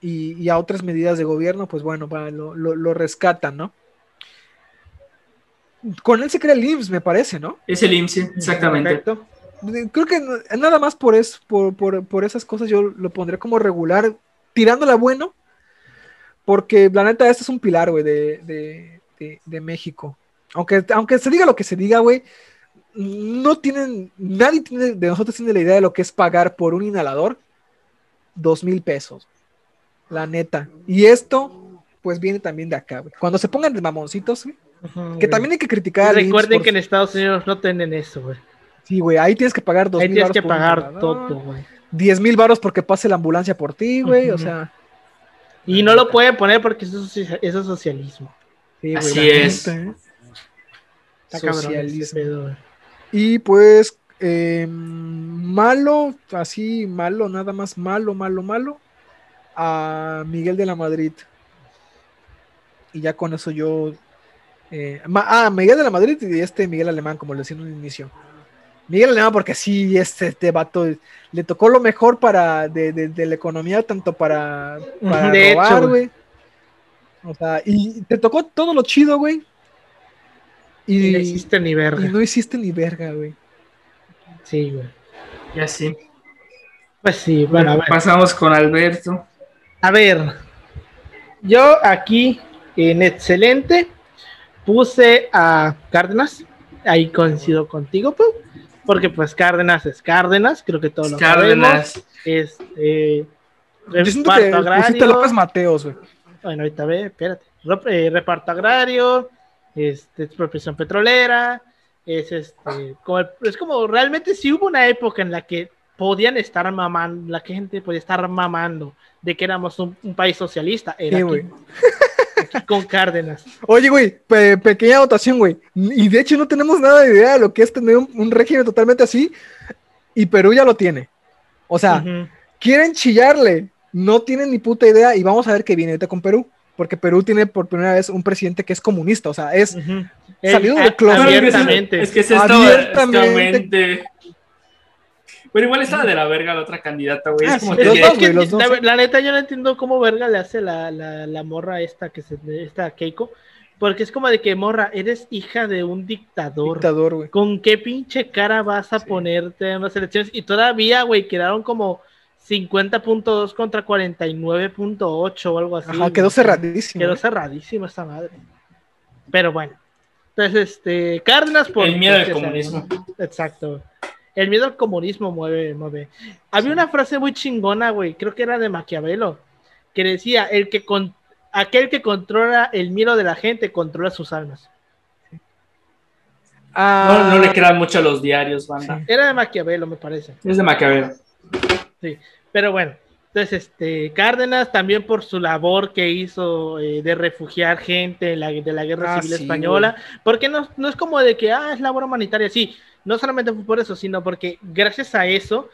y, y a otras medidas de gobierno, pues bueno, va, lo, lo- lo rescatan, ¿no? con él se crea el IMSS, me parece, ¿no? Es el IMSS, exactamente. Perfecto. Creo que nada más por eso, por, por, por esas cosas yo lo pondré como regular, tirándola bueno, porque la neta, este es un pilar, güey, de, de, de, de México. Aunque, aunque se diga lo que se diga, güey, no tienen, nadie tiene, de nosotros tiene la idea de lo que es pagar por un inhalador dos mil pesos. La neta. Y esto, pues viene también de acá, güey. Cuando se pongan de mamoncitos, güey, que güey. también hay que criticar. Recuerden por que en Estados Unidos no tienen eso, güey. Sí, güey, ahí tienes que pagar dos Ahí mil tienes varos que un pagar todo, güey. 10 mil varos porque pase la ambulancia por ti, güey. O sea, Y no lo pueden poner porque eso es, socia- eso es socialismo. sí, güey, Así es. neta, ¿eh? Está cabrón ese Socialismo. pedo, güey. Y pues, eh, malo, así, malo, nada más malo, malo, malo, a Miguel de la Madrid. Y ya con eso yo. eh, ah, Miguel de la Madrid y este Miguel Alemán, como le decía en un inicio. Miguel Alemán, porque sí, este, este vato le tocó lo mejor para de, de- de la economía, tanto para, para De robar, güey. O sea, y te tocó todo lo chido, güey. Y Y, no hiciste ni y verga. no hiciste ni verga, güey. Sí, güey. Ya sí. Pues sí, bueno, a ver. Pasamos con Alberto. A ver, yo aquí en excelente puse a Cárdenas, ahí coincido contigo, Pau, porque pues Cárdenas es Cárdenas, creo que todos lo sabemos. Cárdenas. Es eh, Yo siento que agrario. López Mateos, güey. Bueno, ahorita ve, espérate. Rep- eh, reparto agrario, este, expropiación petrolera, es este, como el- es como realmente si hubo una época en la que podían estar mamando, la gente podía estar mamando de que éramos un, un país socialista, era Sí, aquí, güey. aquí con Cárdenas. Oye, güey, pe- pequeña anotación, güey. Y de hecho no tenemos nada de idea de lo que es tener un, un régimen totalmente así. Y Perú ya lo tiene. O sea, quieren chillarle. No tienen ni puta idea. Y vamos a ver qué viene ahorita con Perú. Porque Perú tiene por primera vez un presidente que es comunista. O sea, es. Salido del closet. Bueno, es que-. Es estaba Abiertamente. Pero igual estaba de la verga la otra candidata, güey. Ah, Es como sí, que- los Es, dos, es que güey, los dos, la, neta yo no entiendo cómo verga le hace la, la, la morra esta que se esta Keiko, porque es como de que morra, eres hija de un dictador. Dictador, güey. ¿Con qué pinche cara vas a Sí. ponerte en las elecciones? Y todavía, güey, quedaron como 50.2 contra 49.8 o algo así. Ajá, quedó cerradísimo. Quedó ¿eh? cerradísima esta madre. Pero bueno. Entonces, este, Cárdenas por... El miedo al ya comunismo. Exacto. El miedo al comunismo mueve, mueve. Había una frase muy chingona, güey, creo que era de Maquiavelo, que decía, el que con... aquel que controla el miedo de la gente controla sus almas. Ah, No, no le crean mucho a los diarios, banda. sí. Era de Maquiavelo, me parece. Es de Maquiavelo. Sí, pero bueno, entonces este Cárdenas también por su labor que hizo eh, de refugiar gente la- de la guerra Ah, civil sí, española, porque no, no es como de que ah, es labor humanitaria, sí, no solamente fue por eso, sino porque gracias a eso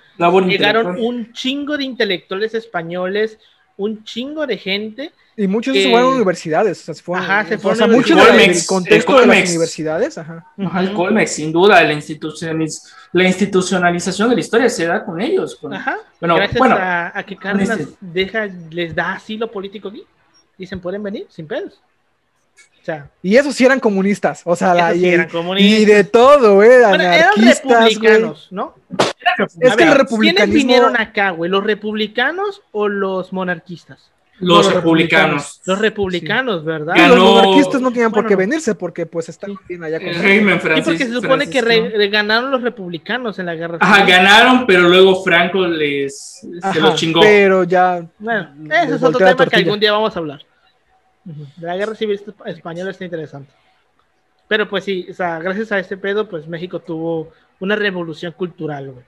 llegaron un chingo de intelectuales españoles, un chingo de gente, Y muchos que- se fueron a universidades. O sea, se fueron, Ajá, se o fueron sea, a mucho universidades. del Colmex, contexto el de las Colmex. universidades. Ajá. Ajá, el. Colmex, sin duda, la, institucionaliz- la institucionalización de la historia se da con ellos. con- ajá, Bueno, gracias bueno, a, a que Cárdenas este- deja, les da asilo político aquí, dicen pueden venir sin pedos. O sea, Y esos sí eran comunistas. O sea, la, sí y, eran comunistas. y de todo, eh. Bueno, eran anarquistas, güey. republicanos, ¿no? Es que el republicanismo. ¿Quiénes vinieron acá, güey? ¿Los republicanos o los monarquistas? los los republicanos. Los republicanos, ¿verdad? Y los Ganó- monarquistas no tenían por qué venirse porque pues están Sí. bien allá con El régimen Sí, francés. porque se supone que re- francisco. re- ganaron los republicanos en la guerra Ajá, ganaron, pero luego Franco les se Ajá, los chingó. Pero ya. Bueno, ese es otro tema que algún día vamos a hablar. La guerra civil esp- española está interesante. Pero pues sí, o sea, gracias a este pedo, pues México tuvo una revolución cultural, güey.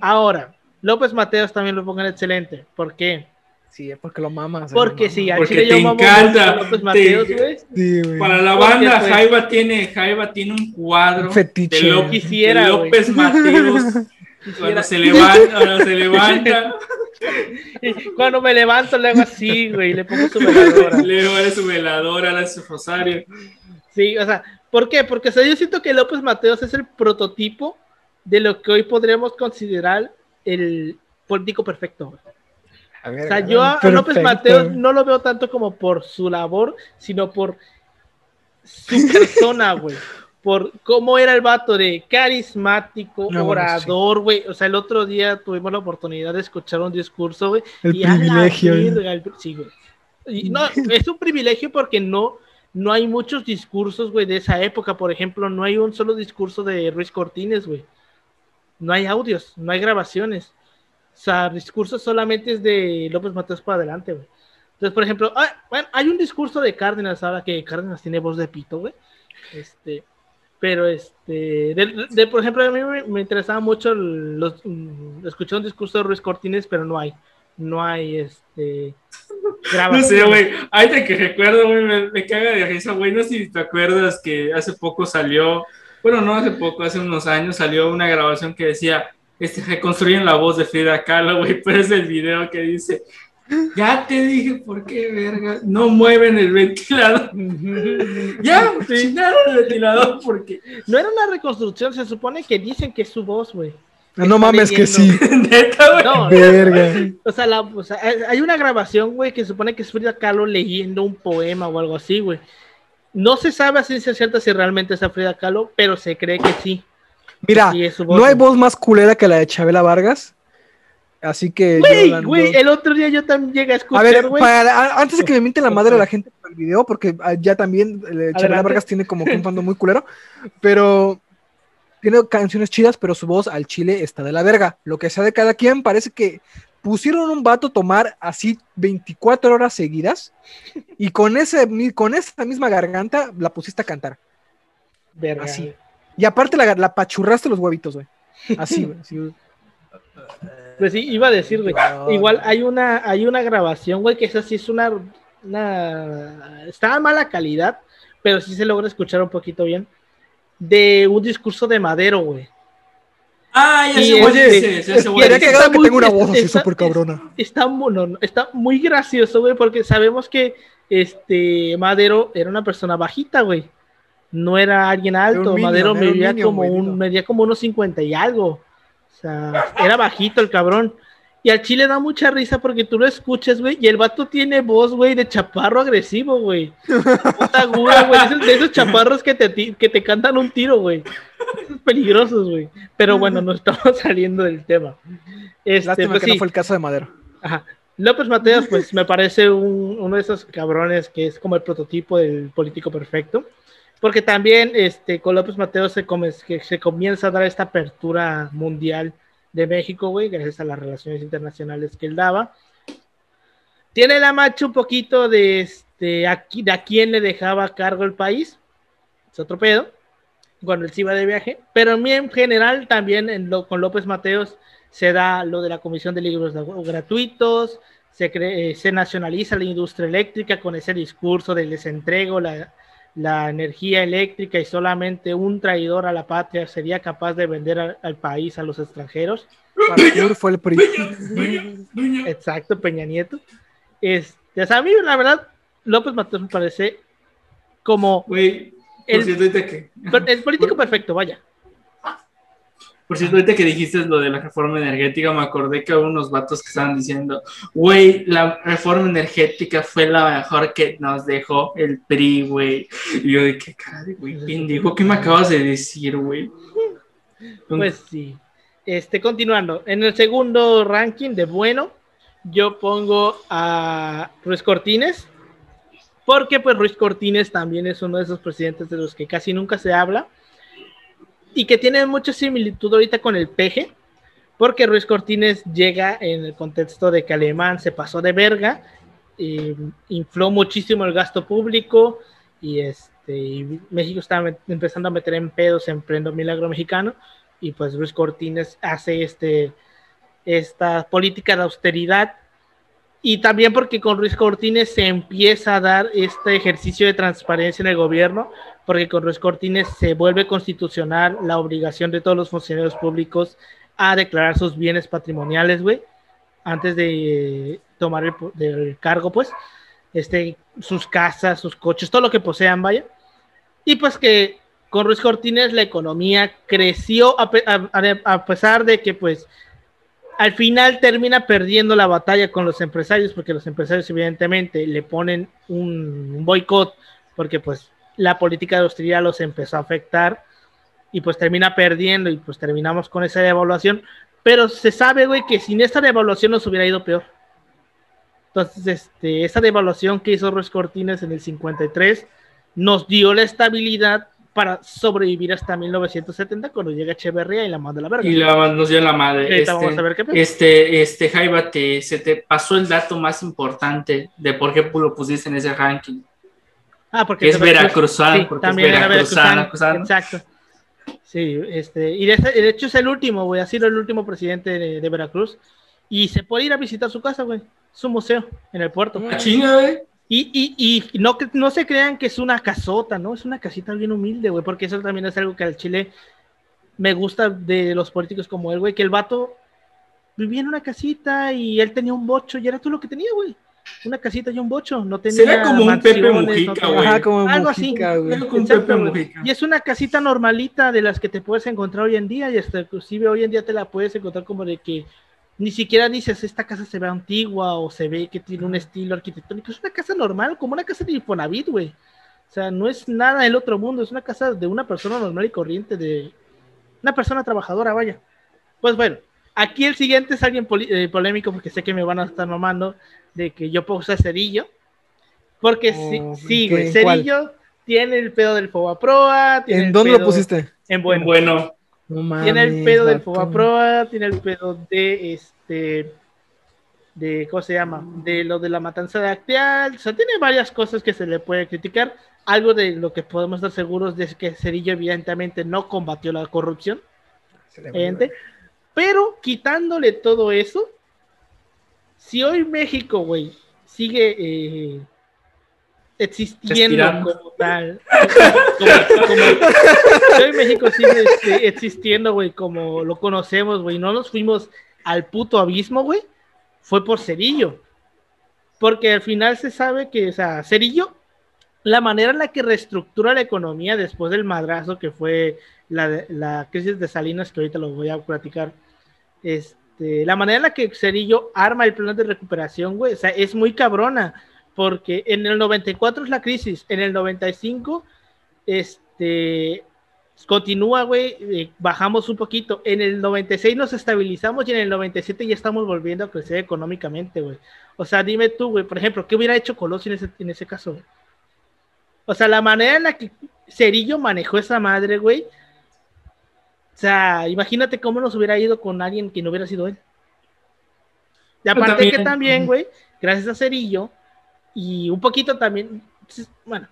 Ahora, López Mateos también lo pongan excelente. ¿Por qué? Sí, porque lo mamas. eh, Porque lo sí, mamas. al Porque chile te yo mamo encanta, López te- Mateos, güey. Sí. Para la banda, pues, Jaiba tiene, Jaiba tiene un cuadro Un fetiche. de, Ló- Quisiera, de. López Mateos. Cuando se levanta, cuando se levanta, Cuando me levanto le hago así, güey, y le pongo su veladora. le vale su veladora, le hace su rosario. Sí, o sea, ¿por qué? Porque o sea, yo siento que López Mateos es el prototipo de lo que hoy podríamos considerar el político perfecto. güey. A ver, O sea, yo a perfecto. López Mateos no lo veo tanto como por su labor, sino por su persona, güey. Por cómo era el vato de carismático, No, bueno, orador, güey. O sea, el otro día tuvimos la oportunidad de escuchar un discurso, güey. El y privilegio, ¿eh? el- sí, güey. Y no, es un privilegio porque no, no hay muchos discursos, güey, de esa época. Por ejemplo, no hay un solo discurso de Ruiz Cortines, güey. No hay audios, no hay grabaciones. O sea, discursos solamente es de López Mateos para adelante, güey. Entonces, por ejemplo, ah, bueno, hay un discurso de Cárdenas ahora que Cárdenas tiene voz de pito, güey. Este, pero este, de, de- por ejemplo, a mí me, me interesaba mucho los, mm, escuchar un discurso de Ruiz Cortines, pero no hay, no hay, este, No grabaciones. sé, güey. Ahorita que recuerdo, güey, me, me caga de risa, güey. No sé si te acuerdas que hace poco salió, bueno, no hace poco, hace unos años salió una grabación que decía, este, reconstruyen la voz de Frida Kahlo, güey, pero es el video que dice, ya te dije por qué, verga, no mueven el ventilador. ya, Sí. chingaron el ventilador porque, No era una reconstrucción, se supone que dicen que es su voz, güey. Ah, No mames que sí. neta, güey. No, Verga. O sea, la- o sea, hay- una grabación, güey, que supone que es Frida Kahlo leyendo un poema o algo así, güey. No se sabe a ciencia cierta si realmente es a Frida Kahlo, pero se cree que sí. Mira, Sí, voz, no hay voz más culera que la de Chabela Vargas. Así que. Güey, güey, el otro día yo también llegué a A escuchar, ver, güey. para- a- antes de que me mienten la madre a la gente por el video, porque ah, ya también eh, Chabela. Vargas tiene como que un fandom muy culero, pero tiene canciones chidas, pero su voz al chile está de la verga. Lo que sea de cada quien, parece que pusieron un vato a tomar así 24 horas seguidas y con, ese, con esa misma garganta la pusiste a cantar. Verga, así. Y aparte la, la pachurraste los huevitos, güey. Así, güey. así, güey. Pues sí, iba a decir, güey. Igual hay una, hay una grabación, güey, que esa sí es una, una. Está a mala calidad, pero sí se logra escuchar un poquito bien. De un discurso de Madero, güey. Ah, ya sé, güey, oye, es güey. Estaría que tenga una voz así súper cabrona. está, no, no, está muy gracioso, güey, porque sabemos que este Madero era una persona bajita, güey. No era alguien alto. un minion, Madero era un medía minion, como un, medía como unos 50 y algo. Sea, era bajito el cabrón. Y al chile da mucha risa porque tú lo escuchas, güey, y el vato tiene voz, güey, de chaparro agresivo, güey. Puta aguda, güey. Esos, de esos chaparros que te, que te cantan un tiro, güey. Esos peligrosos, güey. Pero bueno, no estamos saliendo del tema. Este, Lástima pues que no fue el caso de Madero. Ajá. López Mateos, pues me parece un- uno de esos cabrones que es como el prototipo del político perfecto. Porque también este, con López Mateos se, come- se comienza a dar esta apertura mundial de México, güey, gracias a las relaciones internacionales que él daba. Tiene la macho un poquito de, este, aquí, de a quién le dejaba a cargo el país. Es otro pedo. Cuando él se iba de viaje. Pero en general también en lo- con López Mateos se da lo de la Comisión de Libros Gratuitos, se, cre- eh, se nacionaliza la industria eléctrica con ese discurso de les entrego la, la energía eléctrica y solamente un traidor a la patria sería capaz de vender al, al país a los extranjeros. Fue el. Exacto, Peña Nieto. Este, o sea, a mí, la verdad, López Mateos me parece como cierto, que... el político perfecto, vaya. Por cierto, ahorita que dijiste lo de la reforma energética, me acordé que hubo unos vatos que estaban diciendo, güey, la reforma energética fue la mejor que nos dejó el PRI, güey. Y yo de qué cara de güey, pendejo, ¿qué me acabas de decir, güey? Pues sí. Este, continuando. En el segundo ranking de bueno, yo pongo a Ruiz Cortines. Porque pues Ruiz Cortines también es uno de esos presidentes de los que casi nunca se habla. Y que tiene mucha similitud ahorita con el peje. Porque Ruiz Cortines llega en el contexto de que Alemán se pasó de verga. y infló muchísimo el gasto público. Y este y México met- empezando a meter en pedos en Prendo Milagro Mexicano y pues Luis Cortines hace este, esta política de austeridad y también porque con Luis Cortines se empieza a dar este ejercicio de transparencia en el gobierno, porque con Luis Cortines se vuelve constitucional la obligación de todos los funcionarios públicos a declarar sus bienes patrimoniales, güey, antes de tomar el, cargo, pues, este, sus casas, sus coches, todo lo que posean, vaya. Y pues que con Ruiz Cortines la economía creció a pesar de que pues al final termina perdiendo la batalla con los empresarios porque los empresarios evidentemente le ponen un, boicot porque pues la política de austeridad los empezó a afectar y pues termina perdiendo y pues terminamos con esa devaluación, pero se sabe, güey, que sin esta devaluación nos hubiera ido peor. Entonces, este, esa devaluación que hizo Ruiz Cortines en el 53 nos dio la estabilidad para sobrevivir hasta 1970 cuando llega Echeverría y la manda a la verga. Y la, nos dio la madre. Este, vamos a ver qué pedo. este, este, Jaiba, te, se te pasó el dato más importante de por qué lo pusiste en ese ranking. Ah, porque que es veracruzano, Sí, porque es también era veracruzano, veracruzano. Exacto. Sí, este, y de, hecho es el último, güey, ha sido el último presidente de, de Veracruz. Y se puede ir a visitar su casa, güey. Su museo en el puerto. Ah, chinga, güey. Y, y, y no, que- no se crean que es una casota, ¿no? Es una casita bien humilde, güey, porque eso también es algo que al Chile me gusta de los políticos como él, güey, que el vato vivía en una casita y él tenía un bocho y era todo lo que tenía, güey. Una casita y un bocho, no tenía Sería como un Pepe Mujica, no tenía- güey. Como Algo Mujica, así. con Exacto, Pepe. Mujica. Y es una casita normalita de las que te puedes encontrar hoy en día y hasta inclusive hoy en día te la puedes encontrar como de que ni siquiera dices esta casa se ve antigua o se ve que tiene un estilo arquitectónico, es una casa normal, como una casa de Infonavit, güey. O sea, no es nada del otro mundo, es una casa de una persona normal y corriente, de una persona trabajadora, vaya. Pues bueno, aquí el siguiente es alguien poli- eh, polémico porque sé que me van a estar mamando de que yo puse a Cerillo. Porque sí, Oh, sí, güey, ¿En? Cerillo tiene el pedo del Fobaproa. ¿En el dónde lo pusiste? En bueno. Bueno, No Tiene el pedo del. Fobaproa, tiene el pedo de este. de ¿cómo se llama? De lo de la matanza de Acteal. O sea, tiene varias cosas que se le puede criticar. Algo de lo que podemos estar seguros de es que Cerillo, evidentemente, no combatió la corrupción. Valió, Evidente. Pero quitándole todo eso, si hoy México, güey, sigue eh, existiendo como tal, como- como- si hoy México sigue este, existiendo, güey, como lo conocemos, güey, no nos fuimos al puto abismo, güey, fue por Cerillo. Porque al final se sabe que, o sea, Cerillo, la manera en la que reestructura la economía después del madrazo que fue la, la crisis de Salinas, que ahorita lo voy a platicar, este, la manera en la que Cerillo arma el plan de recuperación, güey, o sea, es muy cabrona, porque en el 94 es la crisis, en el 95, este, continúa, güey, eh, bajamos un poquito, en el 96 nos estabilizamos y en el 97 ya estamos volviendo a crecer económicamente, güey. O sea, dime tú, güey, por ejemplo, ¿qué hubiera hecho Colosio en ese, en ese caso? O sea, la manera en la que Cerillo manejó esa madre, güey. O sea, imagínate cómo nos hubiera ido con alguien que no hubiera sido él. Y Pero aparte que también, güey, gracias a Cerillo y un poquito también, bueno,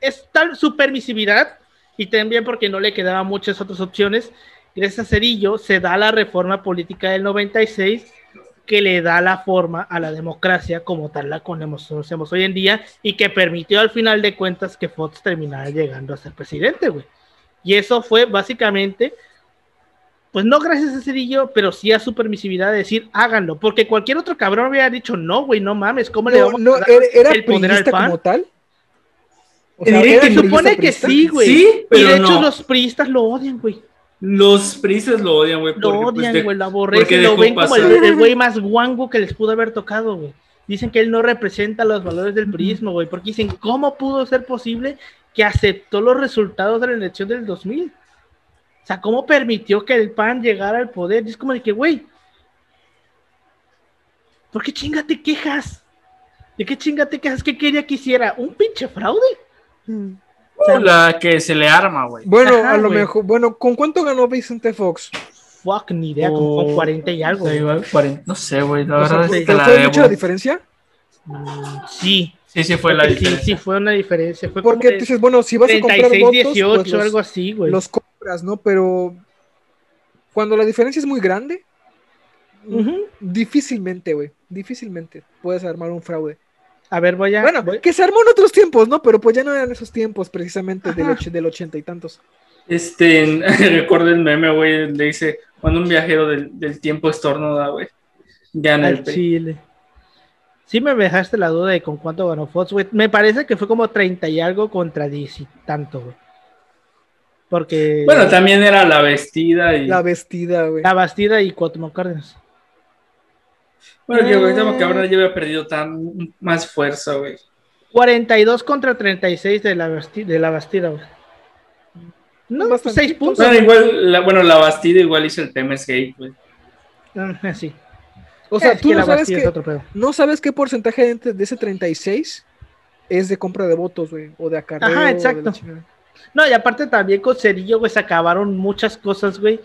es tal su permisividad y también porque no le quedaban muchas otras opciones, gracias a Cerillo se da la reforma política del 96 que le da la forma a la democracia como tal la conocemos hoy en día y que permitió al final de cuentas que Fox terminara llegando a ser presidente, güey. Y eso fue básicamente, pues no gracias a Cerillo, pero sí a su permisividad de decir háganlo, porque cualquier otro cabrón hubiera dicho no, güey, no mames, ¿cómo le vamos no, a dar era, era el poder al PAN? como tal. O ¿era que Se supone que sí, güey. Sí, y pero de hecho no. los priistas lo odian, güey. los prises lo odian, güey. Lo pues, odian, güey, lo porque aborrecen, lo ven como el, güey más guango que les pudo haber tocado, güey. Dicen que él no representa los valores del prismo, güey, porque dicen, ¿cómo pudo ser posible que aceptó los resultados de la elección del 2000? O sea, ¿cómo permitió que el PAN llegara al poder? Y es como de que, güey, ¿por qué chinga te quejas? ¿De qué chinga te quejas? ¿Qué quería que hiciera? ¿Un pinche fraude? La que se le arma, güey. Bueno, Ajá, a lo mejor. Bueno, ¿con cuánto ganó Vicente Fox? Fuck, ni idea, como con Oh, 40 y algo. 40, no sé, güey. La O verdad ¿te es que la fue mucha la diferencia? Mm, Sí, Sí, sí fue la sí, diferencia. sí, fue una diferencia. Fue como Porque de tú dices, bueno, si vas a comprar 36, votos, 18, pues los, algo así, güey. los compras, ¿no? Pero cuando la diferencia es muy grande, Ujú. difícilmente, güey, difícilmente puedes armar un fraude. A ver, voy a. Bueno, voy- que se armó en otros tiempos, ¿no? Pero pues ya no eran esos tiempos precisamente del, och- del ochenta y tantos. Este, recuerdo el meme, güey, le dice, cuando un viajero del, del tiempo estornuda, güey, gana el al Chile. Sí me dejaste la duda de con cuánto ganó Fox, güey. Me parece que fue como 30 y algo contra 10 y tanto, güey. Porque Bueno, también era la vestida y... La vestida, güey. la Bastida y Cuauhtémoc Cárdenas. Bueno, que Eh. que ahora ya había perdido tan más fuerza, güey. 42 contra 36 de la, de la Bastida, güey. No, Bastante. 6 puntos. Bueno, igual, la, bueno, la Bastida igual hizo el tema Gate, güey. Ah, sí. O sea, Es tú que no la sabes, Bastida que, es otro pedo. no sabes qué porcentaje de, de ese 36 es de compra de votos, güey, o de acarreo. Ajá, o de la exacto. chingada. No, y aparte también con Cerillo, güey, se acabaron muchas cosas, güey,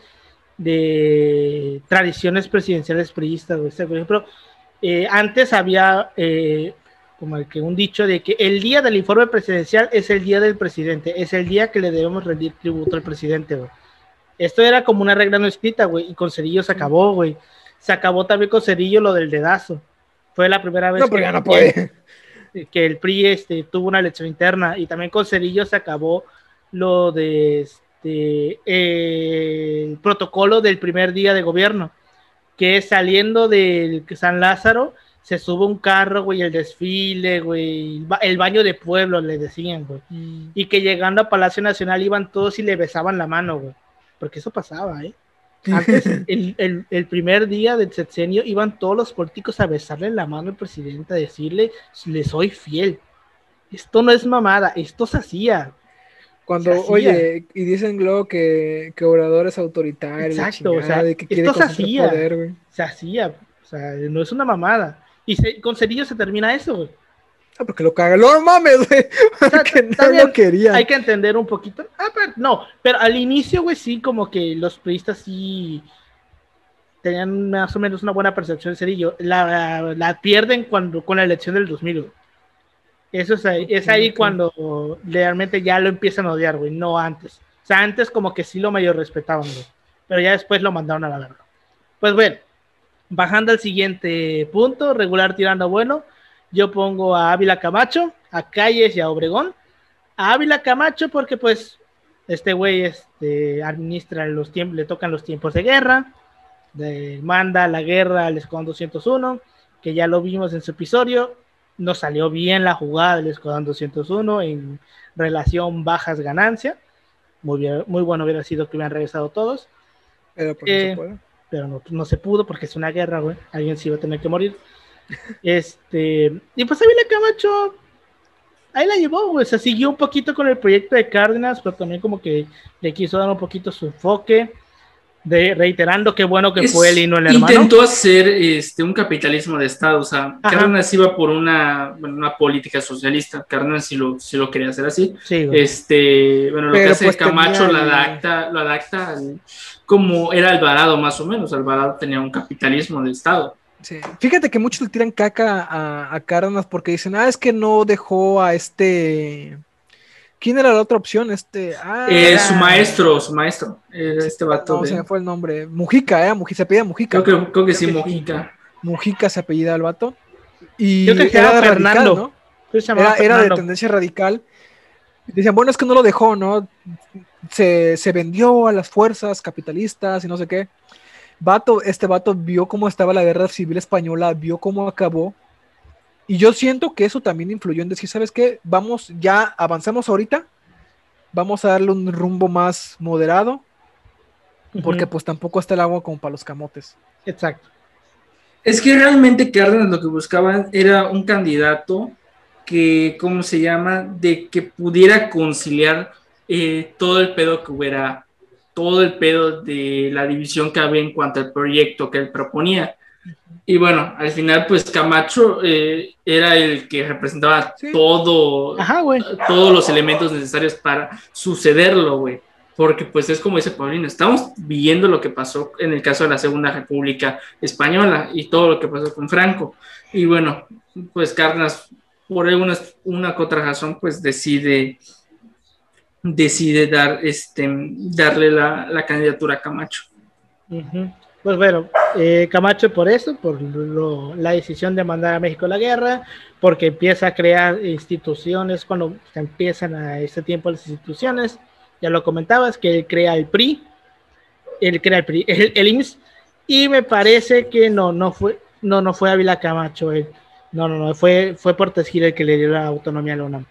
de tradiciones presidenciales priistas, güey. O sea, por ejemplo, eh, antes había eh, como el que un dicho de que el día del informe presidencial es el día del presidente, es el día que le debemos rendir tributo al presidente, güey. Esto era como una regla no escrita, güey, y con Cerillo se acabó, güey. Se acabó también con Cerillo lo del dedazo. Fue la primera vez No, ya no puede. que el PRI este, tuvo una elección interna y también con Cerillo se acabó lo de este, eh, el protocolo del primer día de gobierno, que es saliendo del San Lázaro se sube un carro, güey, el desfile, güey, el ba- el baño de pueblo, le decían, güey, Mm. y que llegando a Palacio Nacional iban todos y le besaban la mano, güey, porque eso pasaba, ¿eh? Antes, el, el- el primer día del sexenio, iban todos los políticos a besarle la mano al presidente, a decirle, le soy fiel. Esto no es mamada, esto se hacía. Cuando, oye, y dicen luego que, que Obrador es autoritario, Exacto, o sea, de que quiere esto se hacía. poder, güey. Se hacía, o sea, no es una mamada. Y se- con Cerillo se termina eso, güey. Ah, porque lo caga. No mames, güey. O sea, Que no también lo quería. Hay que entender un poquito. Ah, pero, no, pero al inicio, güey, sí, como que los priistas sí tenían más o menos una buena percepción de Cerillo. La, la pierden cuando con la elección del 2000, güey. Eso es ahí, es ahí cuando realmente ya lo empiezan a odiar, güey, no antes. O sea, antes como que sí lo medio respetaban, güey. Pero ya después lo mandaron a la verga. Pues bueno, bajando al siguiente punto, regular tirando bueno, yo pongo a Ávila Camacho, a Calles y a Obregón. A Ávila Camacho porque pues este güey este, administra los tiempos, le tocan los tiempos de guerra, de- manda la guerra al Escuadrón 201, que ya lo vimos en su episodio, no salió bien la jugada del Escuadrón 201 en relación bajas ganancia, muy, bien- muy bueno hubiera sido que hubieran regresado todos, Pero pues no Eh, se puede. pero no, no se pudo porque es una guerra, güey. Alguien se iba a tener que morir. Este, y pues Ávila Camacho, ahí la llevó, güey. Se siguió un poquito con el proyecto de Cárdenas, pero también como que le quiso dar un poquito su enfoque, de, reiterando qué bueno que Es- fue él y no el hermano. Intentó hacer este, un capitalismo de Estado, o sea, Ajá. Cárdenas iba por una, bueno, una política socialista, Cárdenas sí lo, sí lo quería hacer así. Sí, güey. Este, bueno, lo Pero que hace pues Camacho tenía lo el- adapta, lo adapta al- como era Alvarado más o menos, Alvarado tenía un capitalismo de Estado. Sí. Fíjate que muchos le tiran caca a, a Cárdenas porque dicen, ah, es que no dejó a este. ¿Quién era la otra opción? Este. Ah, Eh, era- su maestro, su maestro, eh, este vato. No, de- se me fue el nombre. Mujica, ¿eh? Mujica, se apellida Mujica. creo que, creo que sí. Mojica. Mujica se apellida el vato. Y Creo que era radical, Fernando. ¿no? Creo que se llamaba Era, era de Fernando. tendencia radical. Decían, bueno, es que no lo dejó, ¿no? Se, se vendió a las fuerzas capitalistas y no sé qué. Vato, este vato vio cómo estaba la guerra civil española, vio cómo acabó. Y yo siento que eso también influyó en decir, ¿sabes qué? Vamos, ya avanzamos ahorita. Vamos a darle un rumbo más moderado. Porque pues tampoco está el agua como para los camotes. Exacto. Es que realmente Cárdenas lo que buscaban era un candidato que, ¿cómo se llama? De que pudiera conciliar eh, todo el pedo que hubiera, todo el pedo de la división que había en cuanto al proyecto que él proponía. Y bueno, al final, pues Camacho eh, era el que representaba Sí. todo, Ajá, todos los elementos necesarios para sucederlo, güey. Porque pues es como dice Paulino, estamos viendo lo que pasó en el caso de la Segunda República Española y todo lo que pasó con Franco. Y bueno, pues Cárdenas, por alguna una que otra razón, pues decide, decide dar, este, darle la, la candidatura a Camacho. Ujú. Pues bueno, eh, Camacho por eso, por lo- la decisión de mandar a México a la guerra, porque empieza a crear instituciones, cuando se empiezan a ese tiempo las instituciones, ya lo comentabas, que él crea el PRI, él crea el PRI, el, el IMSS, y me parece que no, no fue, no, no fue Ávila Camacho, él, no, no, no, fue, fue Portes Gil el que le dio la autonomía a la UNAM.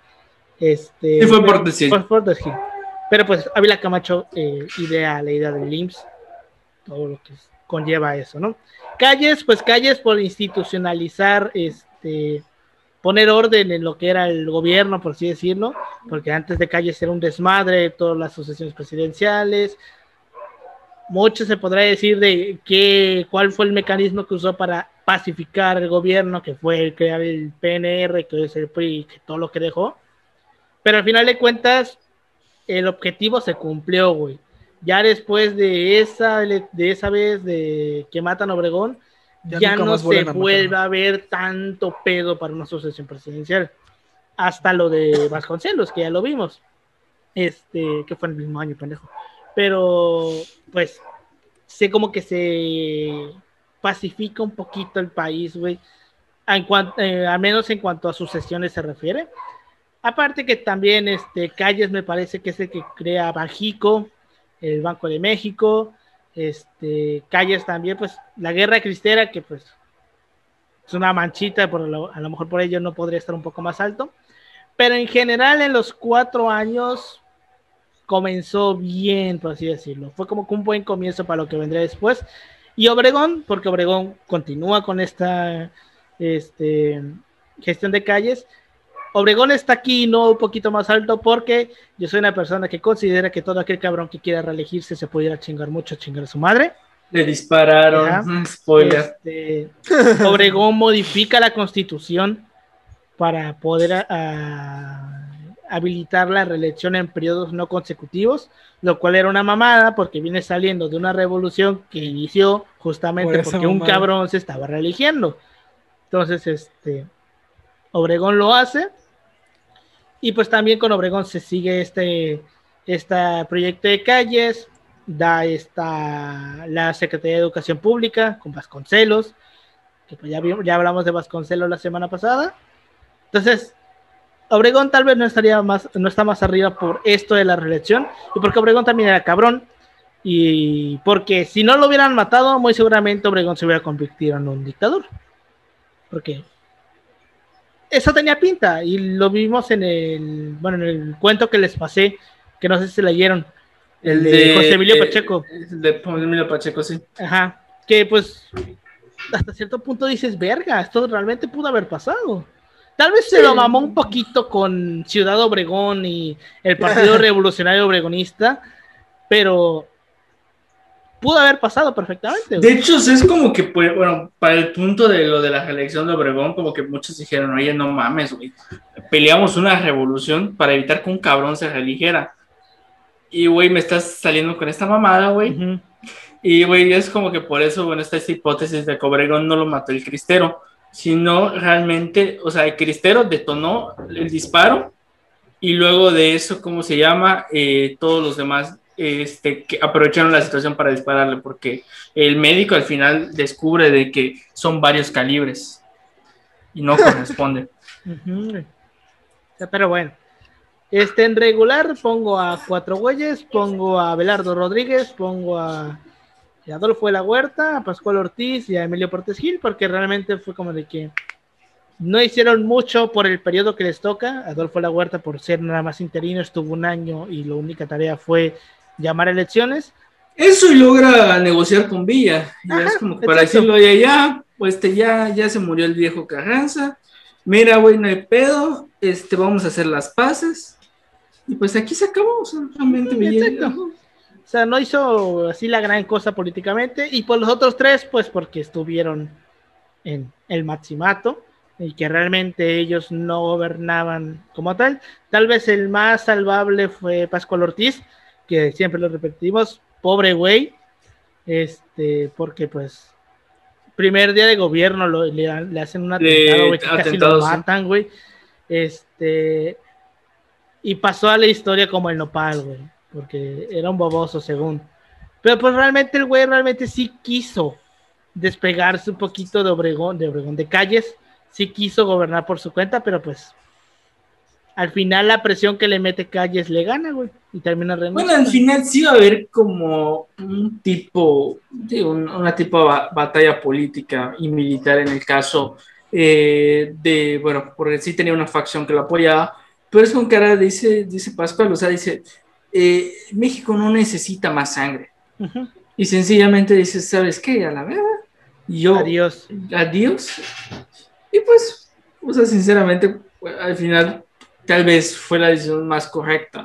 Este, Sí, fue Portes Gil. fue Portes Gil. Pero pues Ávila Camacho eh, idea la idea del IMSS, todo lo que conlleva eso, ¿no? Calles, pues calles por institucionalizar este poner orden en lo que era el gobierno, por así decirlo, porque antes de Calles era un desmadre, todas las sucesiones presidenciales. Mucho se podrá decir de qué, cuál fue el mecanismo que usó para pacificar el gobierno, que fue el crear el PNR, que es el PRI, que todo lo que dejó. Pero al final de cuentas, el objetivo se cumplió, güey. Ya después de esa, de esa vez de que matan a Obregón, ya, no se vuelve a, ver tanto pedo para una sucesión presidencial. Hasta lo de Vasconcelos, que ya lo vimos. Este, que fue en el mismo año, pendejo. Pero, pues, sé como que se pacifica un poquito el país, güey. Eh, al menos en cuanto a sucesiones se refiere. Aparte que también este Calles me parece que es el que crea Bajico, el Banco de México, este Calles también, pues la guerra cristera, que pues es una manchita, por a lo mejor por ello no podría estar un poco más alto. Pero en general en los cuatro años comenzó bien, por así decirlo. Fue como un buen comienzo para lo que vendría después. Y Obregón, porque Obregón continúa con esta este, gestión de calles, Obregón está aquí, no un poquito más alto, porque yo soy una persona que considera que todo aquel cabrón que quiera reelegirse se pudiera chingar mucho, chingar a su madre. Le dispararon, spoiler. Este, Obregón modifica la constitución para poder habilitar la reelección en periodos no consecutivos, lo cual era una mamada porque viene saliendo de una revolución que inició justamente porque un cabrón se estaba reeligiendo. Entonces, este, Obregón lo hace y pues también con Obregón se sigue este, este proyecto de calles, da esta, la Secretaría de Educación Pública con Vasconcelos, que pues ya, ya hablamos de Vasconcelos la semana pasada. Entonces, Obregón tal vez no estaría más, no está más arriba por esto de la reelección, y porque Obregón también era cabrón, y porque si no lo hubieran matado, muy seguramente Obregón se hubiera convertido en un dictador. Porque eso tenía pinta y lo vimos en el, bueno, en el cuento que les pasé, que no sé si leyeron, el de, José Emilio Pacheco. El de José Emilio Pacheco, sí. Ajá, que pues hasta cierto punto dices, verga, esto realmente pudo haber pasado. Tal vez se lo mamó un poquito con Ciudad Obregón y el Partido Revolucionario Obregonista, pero pudo haber pasado perfectamente. De hecho, es como que, pues, bueno, para el punto de lo de la reelección de Obregón, como que muchos dijeron, oye, no mames, güey, peleamos una revolución para evitar que un cabrón se reeligiera. Y, güey, me estás saliendo con esta mamada, güey. Y, güey, es como que por eso, bueno, está esta hipótesis de que Obregón no lo mató el cristero, sino realmente, o sea, el cristero detonó el disparo y luego de eso, ¿cómo se llama? Eh, todos los demás este, que aprovecharon la situación para dispararle, porque el médico al final descubre de que son varios calibres y no corresponde. Pero bueno, este, en regular pongo a Cuatro Güeyes, pongo a Belardo Rodríguez, pongo a, Adolfo de la Huerta, a Pascual Ortiz y a Emilio Portes Gil, porque realmente fue como de que no hicieron mucho por el periodo que les toca. Adolfo de la Huerta, por ser nada más interino, estuvo un año y la única tarea fue llamar elecciones. Eso y logra negociar con Villa. es como para decirlo ya, ya, pues este, ya, ya se murió el viejo Carranza. Mira, güey, no hay pedo. Este, vamos a hacer las paces. Y pues aquí se acabó. O sea, realmente O sea, no hizo así la gran cosa políticamente. Y por los otros tres, pues porque estuvieron en el maximato y que realmente ellos no gobernaban como tal. Tal vez el más salvable fue Pascual Ortiz, que siempre lo repetimos, pobre güey, este, porque pues primer día de gobierno le, hacen un atentado, güey, que casi lo matan, güey. Este, y pasó a la historia como el nopal, güey, porque era un boboso según. Pero pues realmente el güey realmente sí quiso despegarse un poquito de Obregón, de Obregón, de calles, sí quiso gobernar por su cuenta, pero pues al final la presión que le mete Calles le gana, güey, y termina Bueno, al final sí va a haber como un tipo, una tipo de batalla política y militar en el caso eh, de, bueno, porque sí tenía una facción que lo apoyaba, pero es con cara, dice, dice Pascual, o sea, dice, eh, México no necesita más sangre. Y sencillamente dice, ¿sabes qué? A la verdad, yo... Adiós. Adiós. Y pues O sea, sinceramente, al final, tal vez fue la decisión más correcta.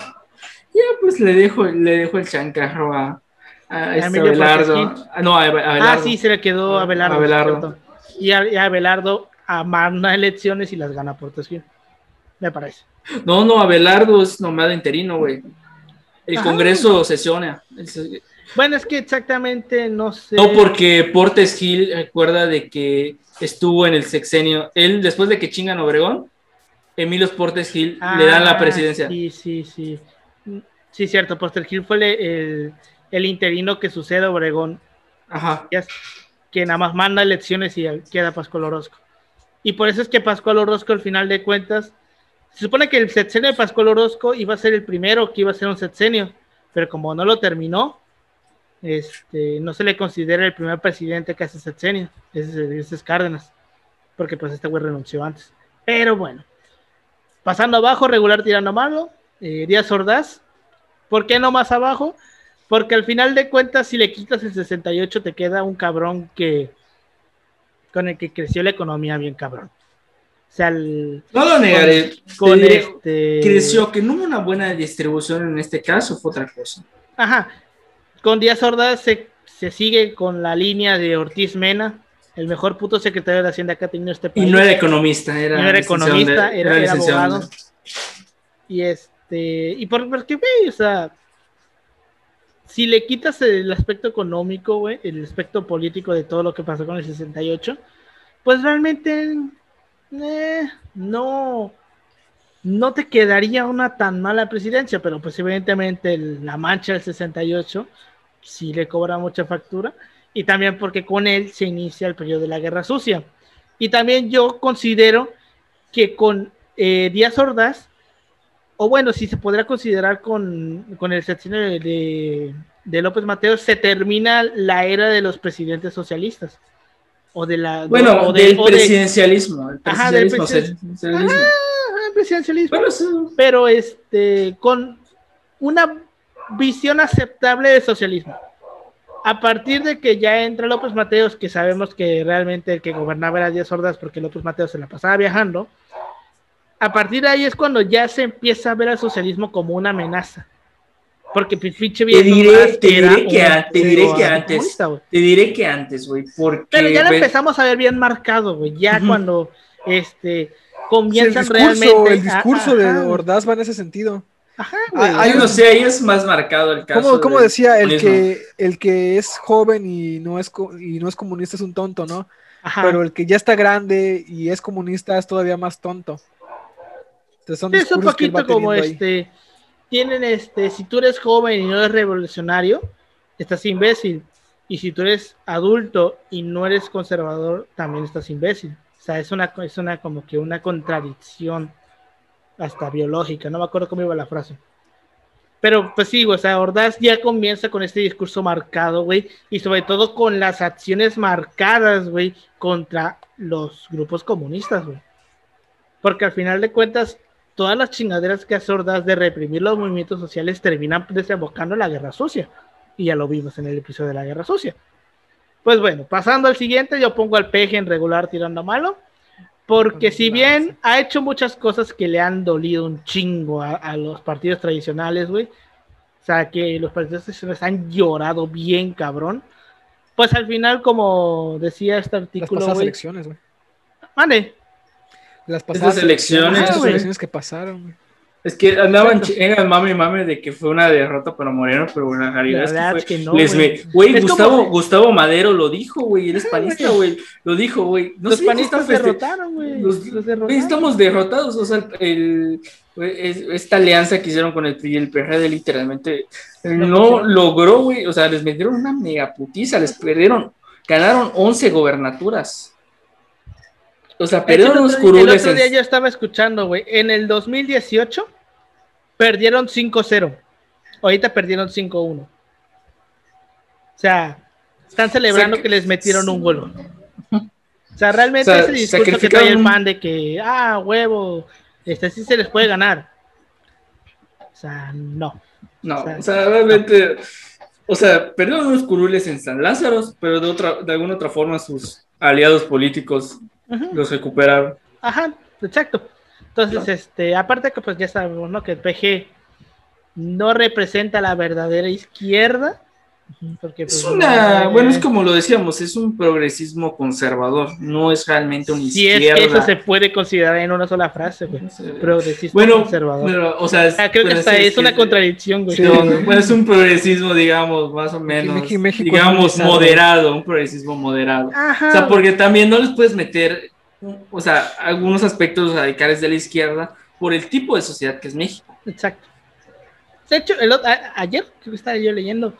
Ya, pues le dejo, le dejo el chancarro a, a este Abelardo. Ah, No, a Ah, sí, se le quedó a Abelardo. Y a, y a Abelardo manda elecciones y las gana por Tesquín. Me parece. No, no, Abelardo es nombrado interino, güey. El Ajá. Congreso sesiona. El- Bueno, es que exactamente no sé. No, porque Portes Gil recuerda de que estuvo en el sexenio. Él, después de que chingan Obregón, Emilio Portes Gil le dan la Ah, presidencia. Sí, sí, sí. Sí, cierto. Porter Gil fue el, el, el interino que sucede a Obregón. Ajá. que nada más manda elecciones y queda Pascual Orozco. Y por eso es que Pascual Orozco, al final de cuentas, se supone que el sexenio de Pascual Orozco iba a ser el primero que iba a ser un sexenio, pero como no lo terminó, este, no se le considera el primer presidente que hace sexenio, ese, ese es Cárdenas, porque pues este güey renunció antes. Pero bueno, pasando abajo, regular tirando malo, eh, Díaz Ordaz, ¿por qué no más abajo? Porque al final de cuentas, si le quitas el 68, te queda un cabrón que con el que creció la economía bien cabrón. O sea, el- No lo negaré. con este Creció, que no hubo una buena distribución en este caso, fue otra cosa. Ajá. Con Díaz Ordaz se, se sigue con la línea de Ortiz Mena, el mejor puto secretario de Hacienda que ha tenido este Y país. no era economista, era, No era economista, era- era en- abogado. Y este, y por, porque, güey, o sea, si le quitas el aspecto económico, güey, el aspecto político de todo lo que pasó con el 68, pues realmente eh, no, no te quedaría una tan mala presidencia, pero pues evidentemente el- la mancha del 68 sí le cobra mucha factura, y también porque con él se inicia el periodo de la Guerra Sucia. Y también yo considero que con eh, Díaz Ordaz, o bueno, si se podrá considerar con, con el sexenio de, de- de López Mateos, se termina la era de los presidentes socialistas. O de la. Bueno, o de- del de- presidencialismo. El Ajá, del presidencialismo. presidencialismo. Presidencialismo. Bueno, sí. Pero este, con una visión aceptable de socialismo. A partir de que ya entra López Mateos, que sabemos que realmente el que gobernaba era Díaz Ordaz, porque López Mateos se la pasaba viajando, a partir de ahí es cuando ya se empieza a ver al socialismo como una amenaza. Porque pinche Te diré, más te diré que, a- te diré que antes. Te diré que antes, güey. Porque. Pero ya lo empezamos a ver bien marcado, güey. Ya cuando este Sí, el comienzan discurso, realmente. el discurso de ajá, Ordaz va en ese sentido. Ajá, güey. hay Yo no sé, ahí es más marcado el caso. Como, como del decía, el comunismo. que, el que es joven y no es, y no es comunista es un tonto, ¿no? Ajá. Pero el que ya está grande y es comunista es todavía más tonto. Entonces son Sí, es un poquito como ahí. este. Tienen este. Si tú eres joven y no eres revolucionario, estás imbécil. Y si tú eres adulto y no eres conservador, también estás imbécil. O sea, es una, es una como que una contradicción hasta biológica. No me acuerdo cómo iba la frase. Pero pues sí, o sea, Ordaz ya comienza con este discurso marcado, güey, y sobre todo con las acciones marcadas, güey, contra los grupos comunistas, güey. Porque al final de cuentas, todas las chingaderas que hace Ordaz de reprimir los movimientos sociales terminan desembocando en la guerra sucia. Y ya lo vimos en el episodio de la guerra sucia. Pues bueno, pasando al siguiente, yo pongo al peje en regular tirando malo. Porque si bien ha hecho muchas cosas que le han dolido un chingo a, a los partidos tradicionales, güey. O sea, que los partidos tradicionales han llorado bien, cabrón. Pues al final, como decía este Las artículo, pasadas güey. elecciones, güey. Mande. Las pasadas elecciones, Estas elecciones que pasaron, güey. Es que andaban el mame y mame de que fue una derrota para Moreno, pero bueno, la realidad es que verdad fue- es que no, les güey. Güey, Gustavo, como- Gustavo Madero lo dijo, güey, eres panista, güey. Lo dijo, güey. No los panistas derrotaron, güey. los- Los güey, derrotaron. estamos derrotados, o sea, el, güey, es- esta alianza que hicieron con el PRI y el PRD literalmente no logró, güey, o sea, les metieron una mega putiza, les perdieron, ganaron 11 gobernaturas. O sea, perdieron los otro- El curules. otro día yo estaba escuchando, güey. En el 2018 perdieron 5-0. Ahorita perdieron 5-1. O sea, están celebrando que les metieron un gol. O sea, realmente O sea, ese discurso que trae el pan de que, ah, huevo, este sí se les puede ganar. O sea, no. No, O sea, o sea, realmente, o sea, perdieron unos curules en San Lázaro, pero de otra, de alguna otra forma sus aliados políticos Los recuperaron. Ajá. exacto. Entonces, este, aparte que pues ya sabemos, ¿no? Que el PG no representa la verdadera izquierda. Porque, Es pues, una, no, bueno, es como lo decíamos, es un progresismo conservador, no es realmente una Si es izquierda. que eso se puede considerar en una sola frase, güey. Progresismo Bueno, conservador. pero, o sea, Ah, creo que hasta es una que- contradicción, güey. Sí. No, bueno, es un progresismo, digamos, más o menos, México- México es digamos, civilizado. moderado, un progresismo moderado. Ajá. O sea, porque también no les puedes meter, o sea, algunos aspectos radicales de la izquierda por el tipo de sociedad que es México. Exacto. De hecho, el ot- a- ayer, creo que estaba yo leyendo,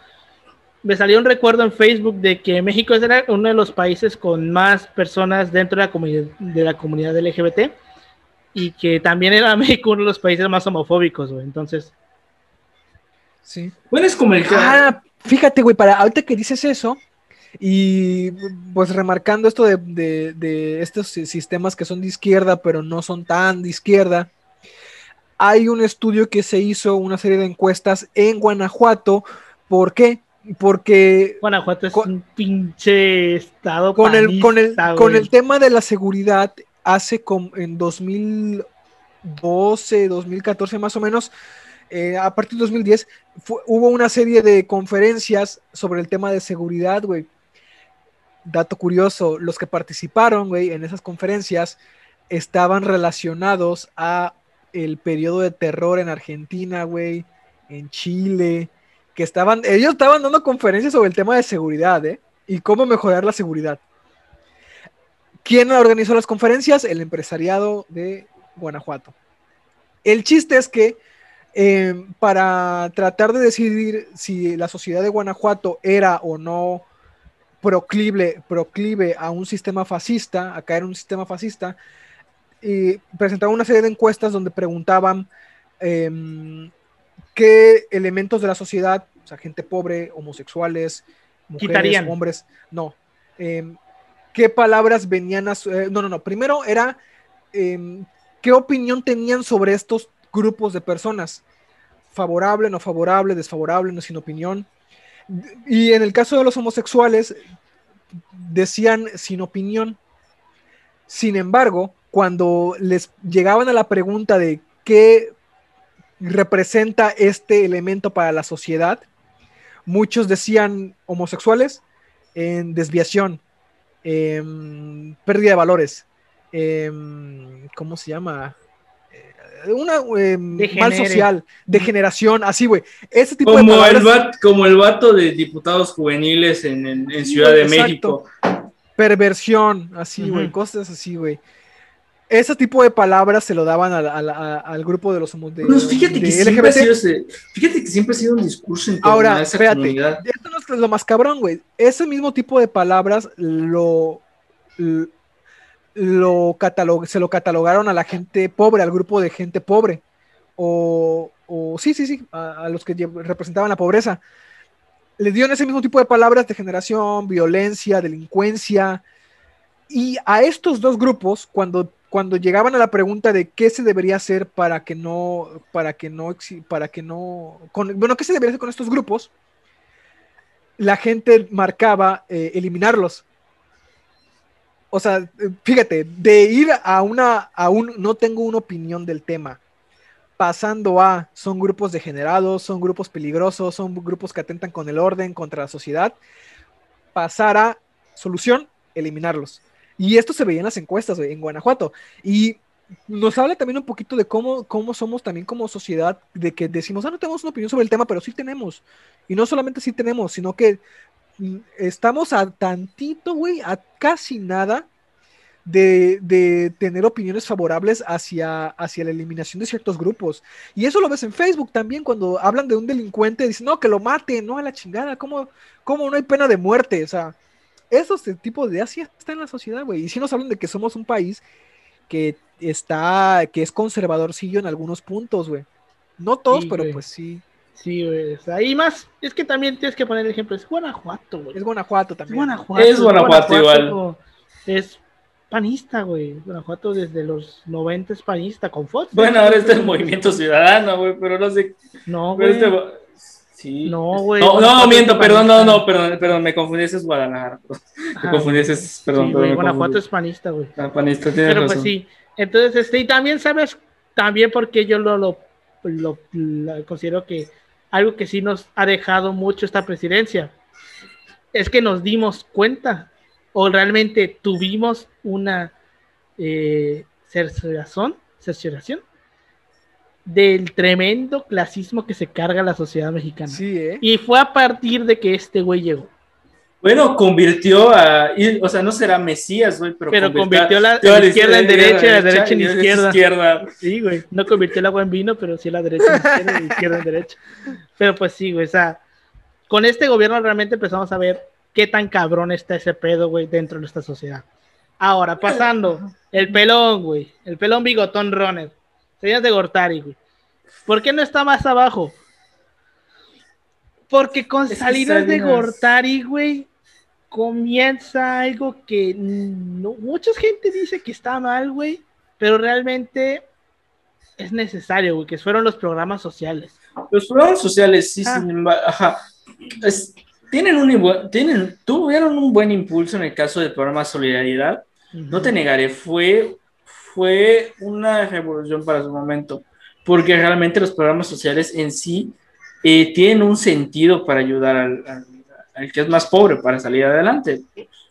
me salió un recuerdo en Facebook de que México era uno de los países con más personas dentro de la comunidad, de la comunidad LGBT y que también era México uno de los países más homofóbicos, güey. Entonces, Sí. Bueno, es como el Ah, fíjate, güey, para ahorita que dices eso, y pues remarcando esto de, de- de estos si- sistemas que son de izquierda, pero no son tan de izquierda, hay un estudio que se hizo, una serie de encuestas en Guanajuato. ¿Por qué? Porque Guanajuato es Con- un pinche estado con el, con el, con el tema de la seguridad, hace como en 2012, 2014 más o menos, eh, a partir de 2010, fu- hubo una serie de conferencias sobre el tema de seguridad, güey. Dato curioso, los que participaron, güey, en esas conferencias estaban relacionados a el periodo de terror en Argentina, güey, en Chile, que estaban, ellos estaban dando conferencias sobre el tema de seguridad, ¿eh? Y cómo mejorar la seguridad. ¿Quién organizó las conferencias? El empresariado de Guanajuato. El chiste es que eh, para tratar de decidir si la sociedad de Guanajuato era o no proclive, proclive a un sistema fascista, a caer en un sistema fascista, y presentaban una serie de encuestas donde preguntaban em, qué elementos de la sociedad, o sea, gente pobre, homosexuales, mujeres, Quitarían. hombres, no, em, qué palabras venían a su- eh, no, no, no, primero era em, qué opinión tenían sobre estos grupos de personas, favorable, no favorable, desfavorable, no sin opinión. Y en el caso de los homosexuales, decían sin opinión. Sin embargo, cuando les llegaban a la pregunta de qué representa este elemento para la sociedad, muchos decían homosexuales en desviación, em, pérdida de valores, em, ¿cómo se llama? Eh, Una em, mal social, degeneración, así, güey. Ese tipo de Como el, palabras, vato, como el vato de diputados juveniles en, en- en Sí, Ciudad de exacto. México. perversión, así, güey, cosas así, güey. Ese tipo de palabras se lo daban al, al- a- al grupo de los de, fíjate que de siempre ha LGBT. sido ese- fíjate que siempre ha sido un discurso en Ahora, a esa espérate, comunidad. esto no es lo más cabrón, güey. Ese mismo tipo de palabras lo, lo, lo catalog- se lo catalogaron a la gente pobre, al grupo de gente pobre. O, o sí, sí, sí, a, a los que representaban la pobreza. Les dieron ese mismo tipo de palabras de generación, violencia, delincuencia. Y a estos dos grupos, cuando, cuando llegaban a la pregunta de qué se debería hacer para que no, para que no, para que no, con- bueno, qué se debería hacer con estos grupos, la gente marcaba eh, eliminarlos. O sea, fíjate, de ir a una, a un, no tengo una opinión del tema, pasando a, son grupos degenerados, son grupos peligrosos, son grupos que atentan con el orden, contra la sociedad, pasar a, solución, eliminarlos. Y esto se veía en las encuestas en Guanajuato. Y nos habla también un poquito de cómo, cómo somos también como sociedad, de que decimos, ah, no tenemos una opinión sobre el tema, pero sí tenemos. Y no solamente sí tenemos, sino que mm, estamos a tantito, güey, a casi nada de, de tener opiniones favorables hacia, hacia la eliminación de ciertos grupos. Y eso lo ves en Facebook también, cuando hablan de un delincuente, dicen, no, que lo maten, no, a la chingada, ¿cómo, cómo no hay pena de muerte? O sea, esos tipos de ideas sí está en la sociedad, güey. Y sí nos hablan de que somos un país que está, que es conservadorcillo en algunos puntos, güey. No todos, Sí, pero pues sí. Sí, güey. o sea, y más, es que también tienes que poner el ejemplo. Es Guanajuato, güey. Es Guanajuato Es también. Guanajuato. Es Guanajuato igual. Es panista, güey. Guanajuato desde los 90 es panista con Fox. Bueno, ahora está el movimiento ciudadano, güey, pero no sé. No, pero güey. este- Sí. No, güey. No, miento, perdón, no, no, perdón, perdón, me confundí, ese es Guadalajara. Me confundí, ese es, perdón, Sí, güey, Guanajuato es panista, güey. Ah, panista, tienes Pero pues sí, Entonces, este, y también sabes, también porque yo lo, lo, lo- lo considero que algo que sí nos ha dejado mucho esta presidencia es que nos dimos cuenta o realmente tuvimos una eh, cercioración, cercioración del tremendo clasismo que se carga la sociedad mexicana. Sí, ¿eh? Y fue a partir de que este güey llegó. Bueno, convirtió a. O sea, no será Mesías, güey, pero. Pero convirtió la- convirtió a la izquierda en derecha y la derecha en izquierda. izquierda. Sí, güey. No convirtió el agua en vino, pero sí la derecha en izquierda y la izquierda en derecha. Pero pues sí, güey. O sea, con este gobierno realmente empezamos a ver qué tan cabrón está ese pedo, güey, dentro de nuestra sociedad. Ahora, pasando, el pelón, güey. El pelón bigotón runner. Señas de Gortari, güey. ¿Por qué no está más abajo? Porque con Es salidas de Gortari, güey, comienza algo que no, mucha gente dice que está mal, güey, pero realmente es necesario, güey, que fueron los programas sociales. Los programas sociales, sí, Ah. sin embargo, ajá, es- tienen un, tienen, tuvieron un buen impulso en el caso del programa Solidaridad. No te negaré, fue, fue una revolución para su momento, porque realmente los programas sociales en sí eh, tienen un sentido para ayudar al, al- al que es más pobre para salir adelante.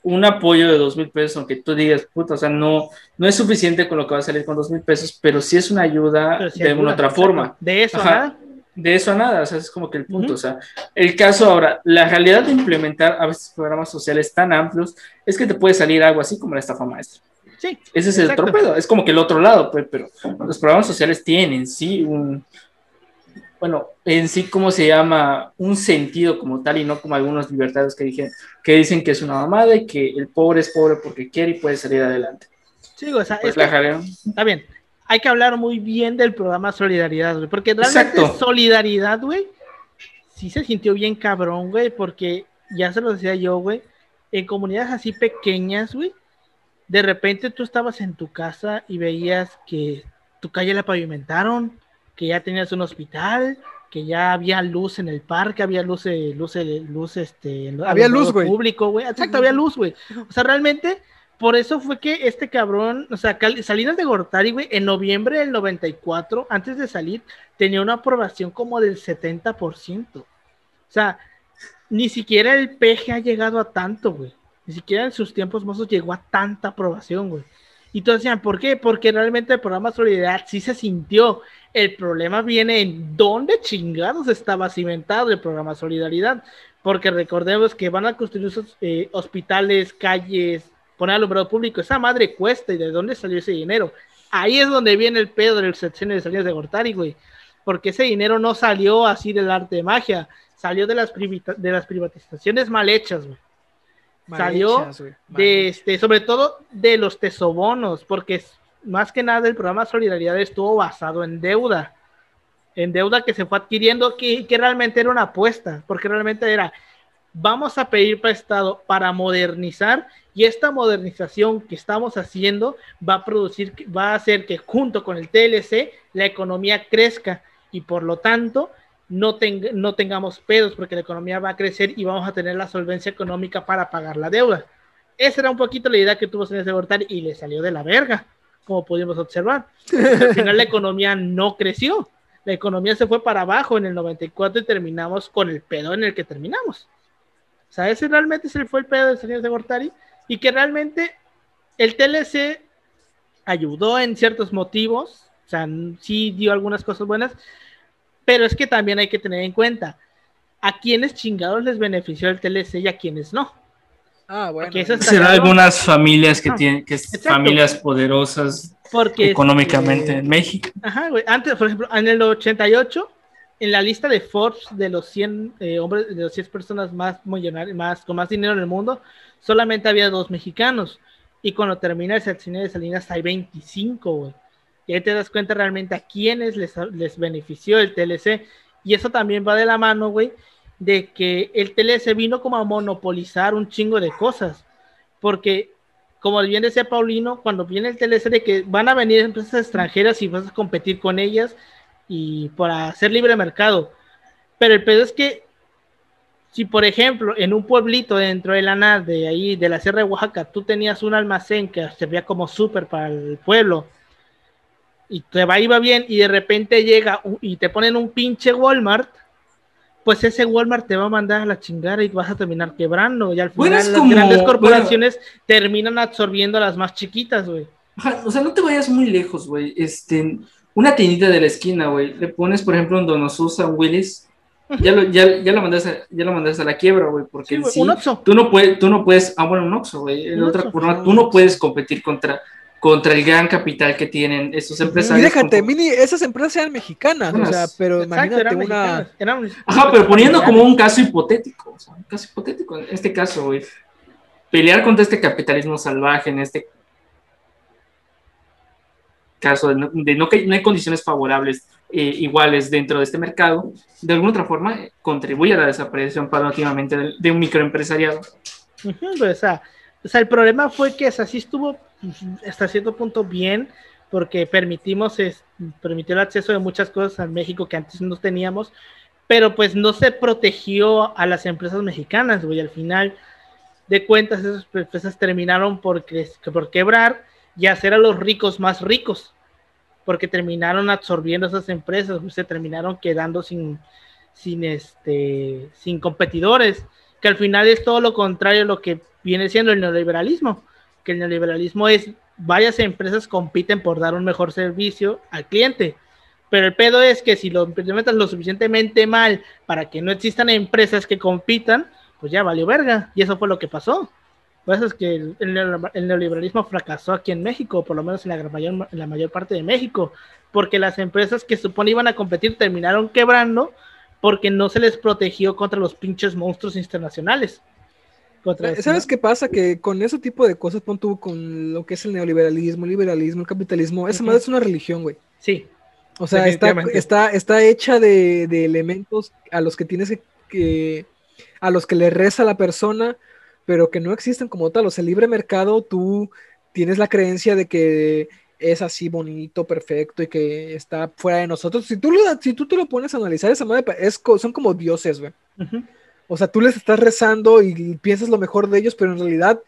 Un apoyo de dos mil pesos, aunque tú digas, puta, o sea, no, no es suficiente con lo que va a salir con dos mil pesos, pero sí es una ayuda sí de alguna otra forma. De eso, Ajá. nada. De eso a nada, o sea, es como que el punto, Ujú. o sea, el caso ahora, la realidad de implementar a veces programas sociales tan amplios es que te puede salir algo así como la estafa maestra. Sí. Ese es el torpedo, es como que el otro lado, pues, pero los programas sociales tienen, sí, un, bueno, en sí, ¿cómo se llama? Un sentido como tal y no como algunos libertarios que, dije, que dicen que es una mamada y que el pobre es pobre porque quiere y puede salir adelante. Sí, o sea, Pues es la está bien. Hay que hablar muy bien del programa Solidaridad, güey, porque realmente Exacto. Solidaridad, güey, sí se sintió bien cabrón, güey, porque ya se lo decía yo, güey, en comunidades así pequeñas, güey, de repente tú estabas en tu casa y veías que tu calle la pavimentaron, que ya tenías un hospital, que ya había luz en el parque, había luz, eh, luz, eh, luz, este, Había luz, güey. público, güey, exacto, había luz, güey. O sea, realmente, por eso fue que este cabrón, o sea, Salinas de Gortari, güey, en noviembre del 94, antes de salir, tenía una aprobación como del 70%. O sea, ni siquiera el PG ha llegado a tanto, güey. Ni siquiera en sus tiempos mozos llegó a tanta aprobación, güey. Y todos decían, ¿por qué? Porque realmente el programa Solidaridad sí se sintió. El problema viene en dónde chingados estaba cimentado el programa Solidaridad. Porque recordemos que van a construir eh, hospitales, calles, poner alumbrado público. Esa madre cuesta y de dónde salió ese dinero. Ahí es donde viene el pedo del sexenio de Salinas de Gortari, güey. Porque ese dinero no salió así del arte de magia. Salió de las, de las privatizaciones mal hechas, güey salió de este, sobre todo de los tesobonos, porque más que nada el programa Solidaridad estuvo basado en deuda, en deuda que se fue adquiriendo, que, que realmente era una apuesta, porque realmente era, vamos a pedir prestado para modernizar y esta modernización que estamos haciendo va a producir, va a hacer que junto con el TLC la economía crezca y por lo tanto no, teng- no tengamos pedos porque la economía va a crecer y vamos a tener la solvencia económica para pagar la deuda. Esa era un poquito la idea que tuvo Salinas de Gortari y le salió de la verga, como pudimos observar. Al final la economía no creció, la economía se fue para abajo en el 94 y terminamos con el pedo en el que terminamos. O sea, ese realmente se fue el pedo de Salinas de Gortari y que realmente el TLC ayudó en ciertos motivos, o sea, sí dio algunas cosas buenas, pero es que también hay que tener en cuenta a quienes chingados les benefició el TLC y a quienes no. Ah, bueno. Será algunas familias que Ah, tienen, que es exacto. familias poderosas porque económicamente en México. Ajá, güey. Antes, por ejemplo, en el 88, en la lista de Forbes de los 100 eh, hombres, de los 100 personas más millonarias, más, con más dinero en el mundo, solamente había dos mexicanos. Y cuando termina el sexenio de Salinas hay 25, güey. Y ahí te das cuenta realmente a quiénes les, les benefició el TLC. Y eso también va de la mano, güey, de que el TLC vino como a monopolizar un chingo de cosas. Porque, como bien decía Paulino, cuando viene el TLC de que van a venir empresas extranjeras y vas a competir con ellas y para hacer libre mercado. Pero el pedo es que si por ejemplo en un pueblito dentro de la NAD de ahí de la Sierra de Oaxaca tú tenías un almacén que servía como súper para el pueblo y te va iba bien y de repente llega y te ponen un pinche Walmart, pues ese Walmart te va a mandar a la chingada y vas a terminar quebrando. Y al final las grandes corporaciones terminan absorbiendo a las más chiquitas, güey. O sea, no te vayas muy lejos, güey. Este, una tiendita de la esquina, güey. Le pones, por ejemplo, un Donosusa, un Willis. Ya lo, ya, ya lo mandas a, ya lo mandas a la quiebra, güey, porque sí, tú no puedes, tú no puedes, ah, bueno, un Oxxo, güey, en otra forma, tú no puedes competir contra, contra el gran capital que tienen estos empresarios. Y déjate, mini, esas empresas eran mexicanas, o sea, pero imagínate una... Ajá, pero poniendo como un caso hipotético, o sea, un caso hipotético, en este caso, güey, pelear contra este capitalismo salvaje, en este caso de no, que no hay condiciones favorables eh, iguales dentro de este mercado, de alguna otra forma contribuye a la desaparición paulatinamente de, de un microempresariado. Pues, o, sea, o sea, el problema fue que así estuvo hasta cierto punto bien, porque permitimos, es, permitió el acceso de muchas cosas en México que antes no teníamos, pero pues no se protegió a las empresas mexicanas, güey. Al final de cuentas, esas empresas terminaron por, por quebrar y hacer a los ricos más ricos, porque terminaron absorbiendo esas empresas, se terminaron quedando sin, sin, este, sin competidores, que al final es todo lo contrario a lo que viene siendo el neoliberalismo que el neoliberalismo es varias empresas compiten por dar un mejor servicio al cliente. Pero el pedo es que si lo implementas lo suficientemente mal para que no existan empresas que compitan, pues ya valió verga. Y eso fue lo que pasó. Por eso es que el, neoliberalismo fracasó aquí en México, por lo menos en la, mayor, en la mayor parte de México, porque las empresas que supone iban a competir terminaron quebrando porque no se les protegió contra los pinches monstruos internacionales. Eh, ¿Sabes qué pasa? Que con ese tipo de cosas, pon tú con lo que es el neoliberalismo, el liberalismo, el capitalismo, esa madre es una religión, güey. Sí. O sea, está, está, está hecha de, elementos a los que tienes que, a los que le reza la persona, pero que no existen como tal. O sea, el libre mercado, tú tienes la creencia de que es así bonito, perfecto y que está fuera de nosotros. Si tú, si tú te lo pones a analizar, esa madre es, son como dioses, güey. O sea, tú les estás rezando y piensas lo mejor de ellos, pero en realidad,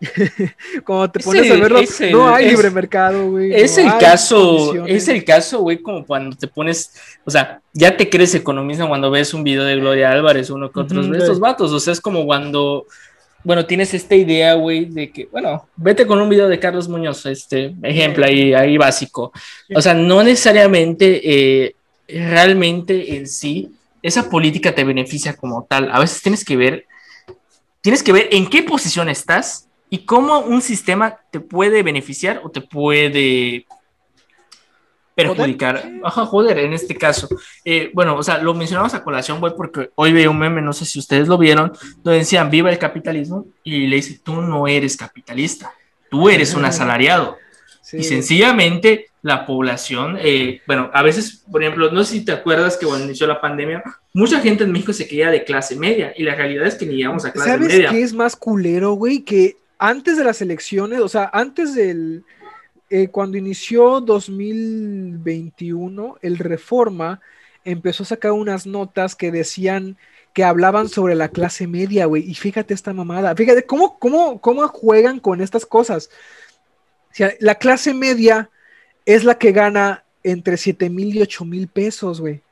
como te pones a verlo, no hay libre mercado, güey. Es el caso, es el caso, güey, como cuando te pones, o sea, ya te crees economista cuando ves un video de Gloria Álvarez, uno con otros, estos vatos, o sea, es como cuando, bueno, tienes esta idea, güey, de que, bueno, vete con un video de Carlos Muñoz, este ejemplo ahí, ahí básico. O sea, no necesariamente, eh, realmente en sí, esa política te beneficia como tal. A veces tienes que ver, tienes que ver en qué posición estás y cómo un sistema te puede beneficiar o te puede perjudicar. Ajá, joder, en este caso. Eh, bueno, o sea, lo mencionamos a colación, güey, porque hoy veo un meme, no sé si ustedes lo vieron, donde decían, viva el capitalismo, y le dice, tú no eres capitalista, tú eres un asalariado. Y sencillamente la población, eh, bueno, a veces, por ejemplo, no sé si te acuerdas que cuando inició la pandemia, mucha gente en México se quería de clase media y la realidad es que ni llegamos a clase media. ¿Sabes qué es más culero, güey? Que antes de las elecciones, o sea, antes del, eh, cuando inició 2021, el Reforma empezó a sacar unas notas que decían que hablaban sobre la clase media, güey. Y fíjate esta mamada, fíjate cómo, cómo, cómo juegan con estas cosas. O sea, la clase media es la que gana entre 7 mil y 8 mil pesos, güey.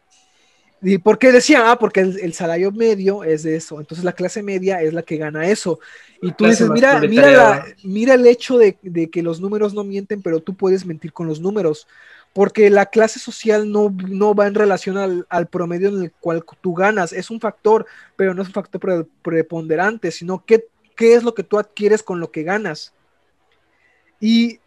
¿Y por qué decía? Ah, porque el, salario medio es de eso. Entonces la clase media es la que gana eso. Y tú dices, mira, mira, mira el hecho de, que los números no mienten, pero tú puedes mentir con los números. Porque la clase social no, no va en relación al, promedio en el cual tú ganas. Es un factor, pero no es un factor preponderante, sino qué, qué es lo que tú adquieres con lo que ganas. Y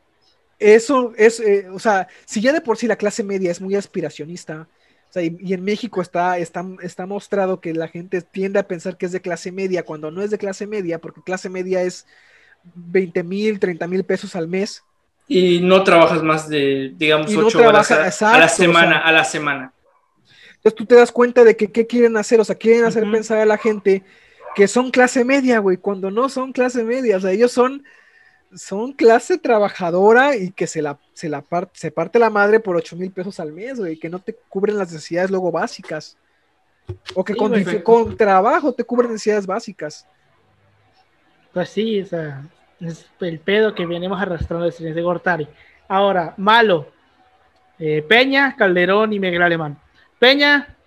eso es, eh, o sea, si ya de por sí la clase media es muy aspiracionista, o sea, y, en México está, está, está, mostrado que la gente tiende a pensar que es de clase media cuando no es de clase media, porque clase media es 20 mil, 30 mil pesos al mes. Y no trabajas más de, digamos, 8 horas a, la semana, a la semana. Entonces tú te das cuenta de que qué quieren hacer, o sea, quieren hacer pensar a la gente que son clase media, güey, cuando no son clase media, o sea, ellos son son clase trabajadora y que se la, se la se parte la madre por 8 mil pesos al mes, güey, que no te cubren las necesidades luego básicas. O que con, trabajo te cubren necesidades básicas. Pues sí, o sea, es el pedo que venimos arrastrando desde de Gortari. Ahora, malo. Eh, Peña, Calderón y Miguel Alemán. Peña.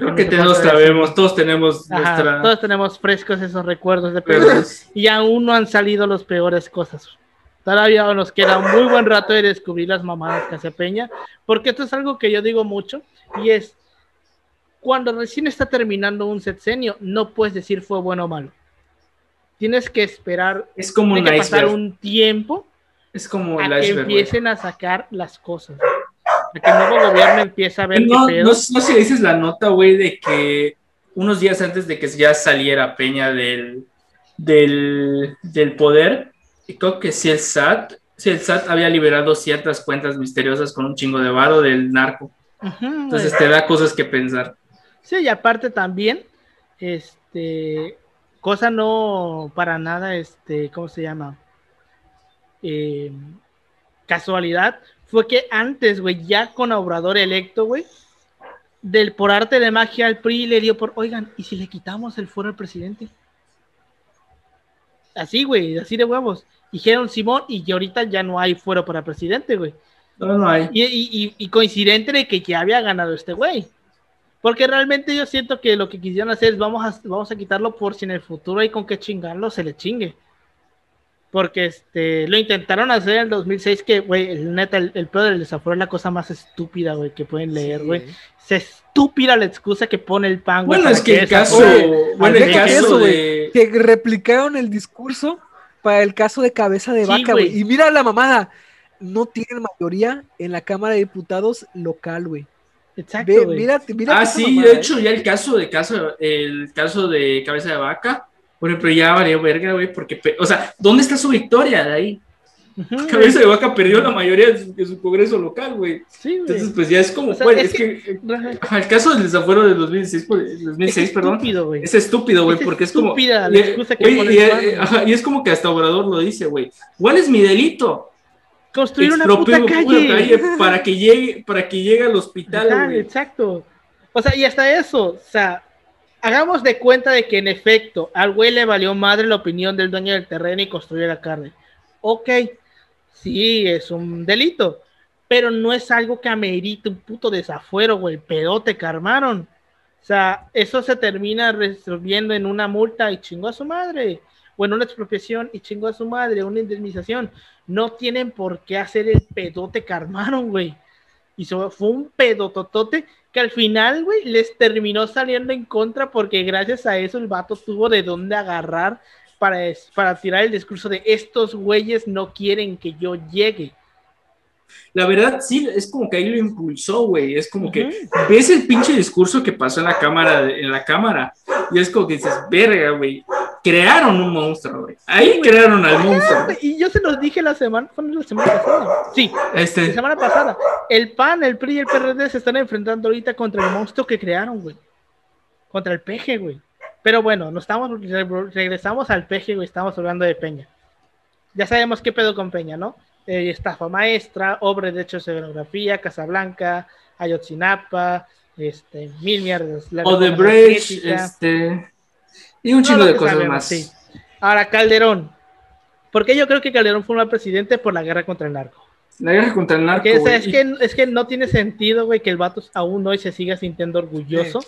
Creo que todos sabemos, todos tenemos Ajá, nuestra... Todos tenemos frescos esos recuerdos de Peña. y aún no han salido las peores cosas. Todavía nos queda un muy buen rato de descubrir las mamadas que hace Peña, porque esto es algo que yo digo mucho, y es, cuando recién está terminando un sexenio, no puedes decir fue bueno o malo. Tienes que esperar, Es como un que pasar un tiempo Es como a el que iceberg, güey. empiecen a sacar las cosas. Que el nuevo gobierno empiece a ver No, qué no, pedo. no sé si dices la nota, güey, de que unos días antes de que ya saliera Peña del, del, del poder, creo que si el SAT, si el SAT había liberado ciertas cuentas misteriosas con un chingo de varo del narco. Entonces güey. te da cosas que pensar. Sí, y aparte también, este, cosa no para nada, este, ¿cómo se llama? Eh, casualidad, fue que antes, güey, ya con Obrador electo, güey, del por arte de magia al PRI le dio por, oigan, ¿y si le quitamos el fuero al presidente? Así, güey, así de huevos. Dijeron Simón, y ahorita ya no hay fuero para presidente, güey. No, no hay. Y, y- y- y coincidente de que ya había ganado este güey. Porque realmente yo siento que lo que quisieron hacer es vamos a, vamos a quitarlo por si en el futuro hay con qué chingarlo, se le chingue. Porque este, lo intentaron hacer en el 2006, que, güey, el neta, el, el pedo del desafuero es la cosa más estúpida, güey, que pueden leer, Sí, güey. Es estúpida la excusa que pone el pan, güey. Bueno, es que el caso, bueno, el caso eso, de... Que replicaron el discurso para el caso de cabeza de Sí, vaca, güey. Y mira la mamada. No tienen mayoría en la Cámara de Diputados local, güey. Exacto, Ve, mira, mira Ah, sí, mamada, de ¿eh? hecho, ya el caso de caso, el caso de cabeza de vaca, por ejemplo, ya valió verga, güey, porque, o sea, ¿dónde está su victoria de ahí? Cabeza de vaca perdió la mayoría de su, de su congreso local, güey. Sí, güey. Entonces, pues ya es como, O sea, es es que, ajá, el caso del desafuero del 2006, por- el 2006 Es perdón, estúpido, güey. es estúpido, güey, Es porque es como, la y- excusa que y, el eh, ajá, y es como que hasta Obrador lo dice, güey, ¿cuál es mi delito? Construir una puta calle. una calle para que llegue, para que llegue al hospital, Ajá, güey. exacto. O sea, y hasta eso, o sea, hagamos de cuenta de que en efecto al güey le valió madre la opinión del dueño del terreno y construye la carne. Ok, sí, es un delito, pero no es algo que amerite un puto desafuero, güey, pedote que. O sea, eso se termina resolviendo en una multa y chingó a su madre, o en una expropiación y chingó a su madre, una indemnización. No tienen por qué hacer el pedote que armaron, güey. Y so- fue un pedototote que al final, güey, les terminó saliendo en contra porque gracias a eso el vato tuvo de dónde agarrar para, para tirar el discurso de estos güeyes no quieren que yo llegue. La verdad, sí, es como que ahí lo impulsó, güey. Es como que ves el pinche discurso que pasó en la cámara, en la cámara, y es como que dices, verga, güey. Crearon un monstruo, güey. Ahí crearon al monstruo. Y yo se los dije la semana, fue la semana pasada. Sí, la Este, semana pasada. El PAN, el PRI y el PRD se están enfrentando ahorita contra el monstruo que crearon, güey. Contra el peje, güey. Pero bueno, nos estamos, re- regresamos al peje, güey. Estamos hablando de Peña. Ya sabemos qué pedo con Peña, ¿no? Eh, estafa maestra, obra de hechos de geografía, Casablanca, Ayotzinapa, este, mil mierdas. la Odebrecht, este. Y un chingo de cosas sabemos, más. sí. Ahora, Calderón. ¿Por qué yo creo que Calderón fue un mal presidente? Por la guerra contra el narco. La guerra contra el narco. Porque, o sea, güey. es, que, es que no tiene sentido, güey, que el vato aún hoy se siga sintiendo orgulloso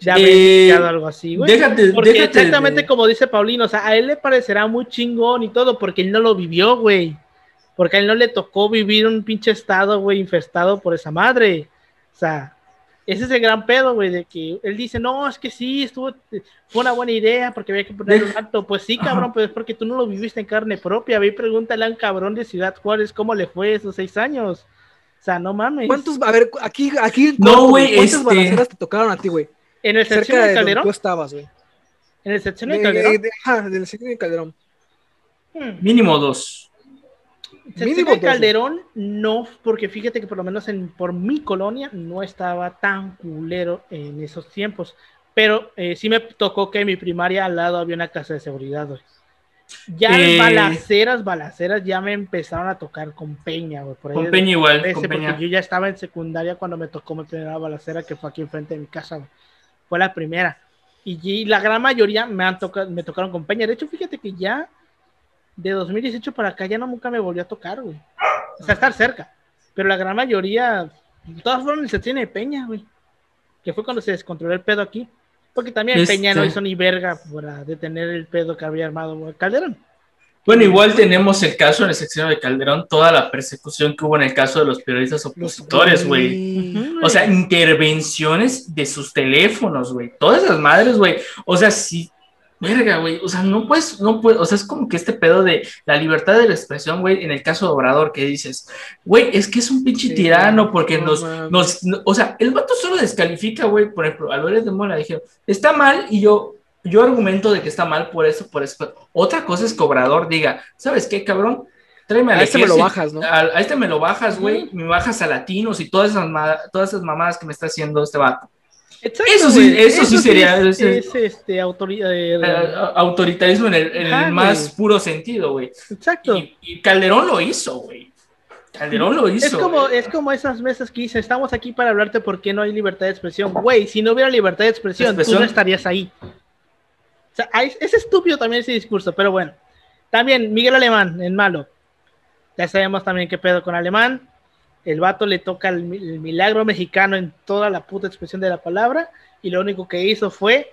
de haber Eh, iniciado algo así, güey. Déjate, Porque déjate exactamente de- como dice Paulino, o sea, a él le parecerá muy chingón y todo, porque él no lo vivió, güey. Porque a él no le tocó vivir un pinche estado, güey, infestado por esa madre. O sea, ese es el gran pedo, güey, de que él dice, no, es que sí, estuvo, fue una buena idea porque había que poner un alto. Pues sí, cabrón, pero es porque tú no lo viviste en carne propia. Ve y pregúntale a un cabrón de Ciudad Juárez cómo le fue esos seis años. O sea, no mames. ¿Cuántos, a ver, aquí, aquí No, güey, ¿cuántas este- balaceras te tocaron a ti, güey? En el sección de Calderón. tú estabas, güey. En el sección de De- Calderón. de- de- Ajá, del sección de Calderón. Hmm. Mínimo dos. Mínimo dos, Calderón, no, porque fíjate que por lo menos en, por mi colonia no estaba tan culero en esos tiempos. Pero eh, sí me tocó que en mi primaria al lado había una casa de seguridad. Ya Eh. balaceras, balaceras ya me empezaron a tocar con Peña, güey. Por ahí Con Peña igual, con Peña. yo ya estaba en secundaria cuando me tocó mi primera balacera, que fue aquí enfrente de mi casa. Fue la primera. Y, y la gran mayoría me han tocado, me tocaron con Peña. De hecho, fíjate que ya de 2018 para acá ya no nunca me volvió a tocar, güey. O sea, estar cerca. Pero la gran mayoría, todas fueron el sexenio de Peña, güey. Que fue cuando se descontroló el pedo aquí. Porque también Este- Peña no hizo ni verga para detener el pedo que había armado güey, Calderón. Bueno, igual tenemos el caso en el sección de Calderón, toda la persecución que hubo en el caso de los periodistas opositores, güey. O sea, intervenciones de sus teléfonos, güey. Todas esas madres, güey. O sea, sí. Verga, güey. O sea, no puedes, no puedes. O sea, es como que este pedo de la libertad de la expresión, güey, en el caso de Obrador, que dices, güey, es que es un pinche Sí, tirano porque no nos, nos. no- o sea, el vato solo descalifica, güey. Por ejemplo, a López de Mola dijeron, está mal y yo. Yo argumento de que está mal por eso, por eso. Otra cosa es que Obrador diga, ¿sabes qué, cabrón? Tráeme al A este me lo bajas, ¿no? a, a este me lo bajas, güey, me bajas a latinos y todas esas, todas esas mamadas que me está haciendo este vato. Exacto, Eso sí- güey. eso sí sería- Es, ese- es, este, autoridad. Eh, autoritarismo en el, en el más puro sentido, güey. Exacto. Y, y Calderón lo hizo, güey. Calderón lo hizo. Es como, güey. es como esas veces que dice, estamos aquí para hablarte porque no hay libertad de expresión. Güey, si no hubiera libertad de expresión, Expresión. tú no estarías ahí. O sea, es estúpido también ese discurso, pero bueno. También Miguel Alemán, en malo. Ya sabemos también qué pedo con Alemán. El vato le toca el, mi- el milagro mexicano en toda la puta expresión de la palabra. Y lo único que hizo fue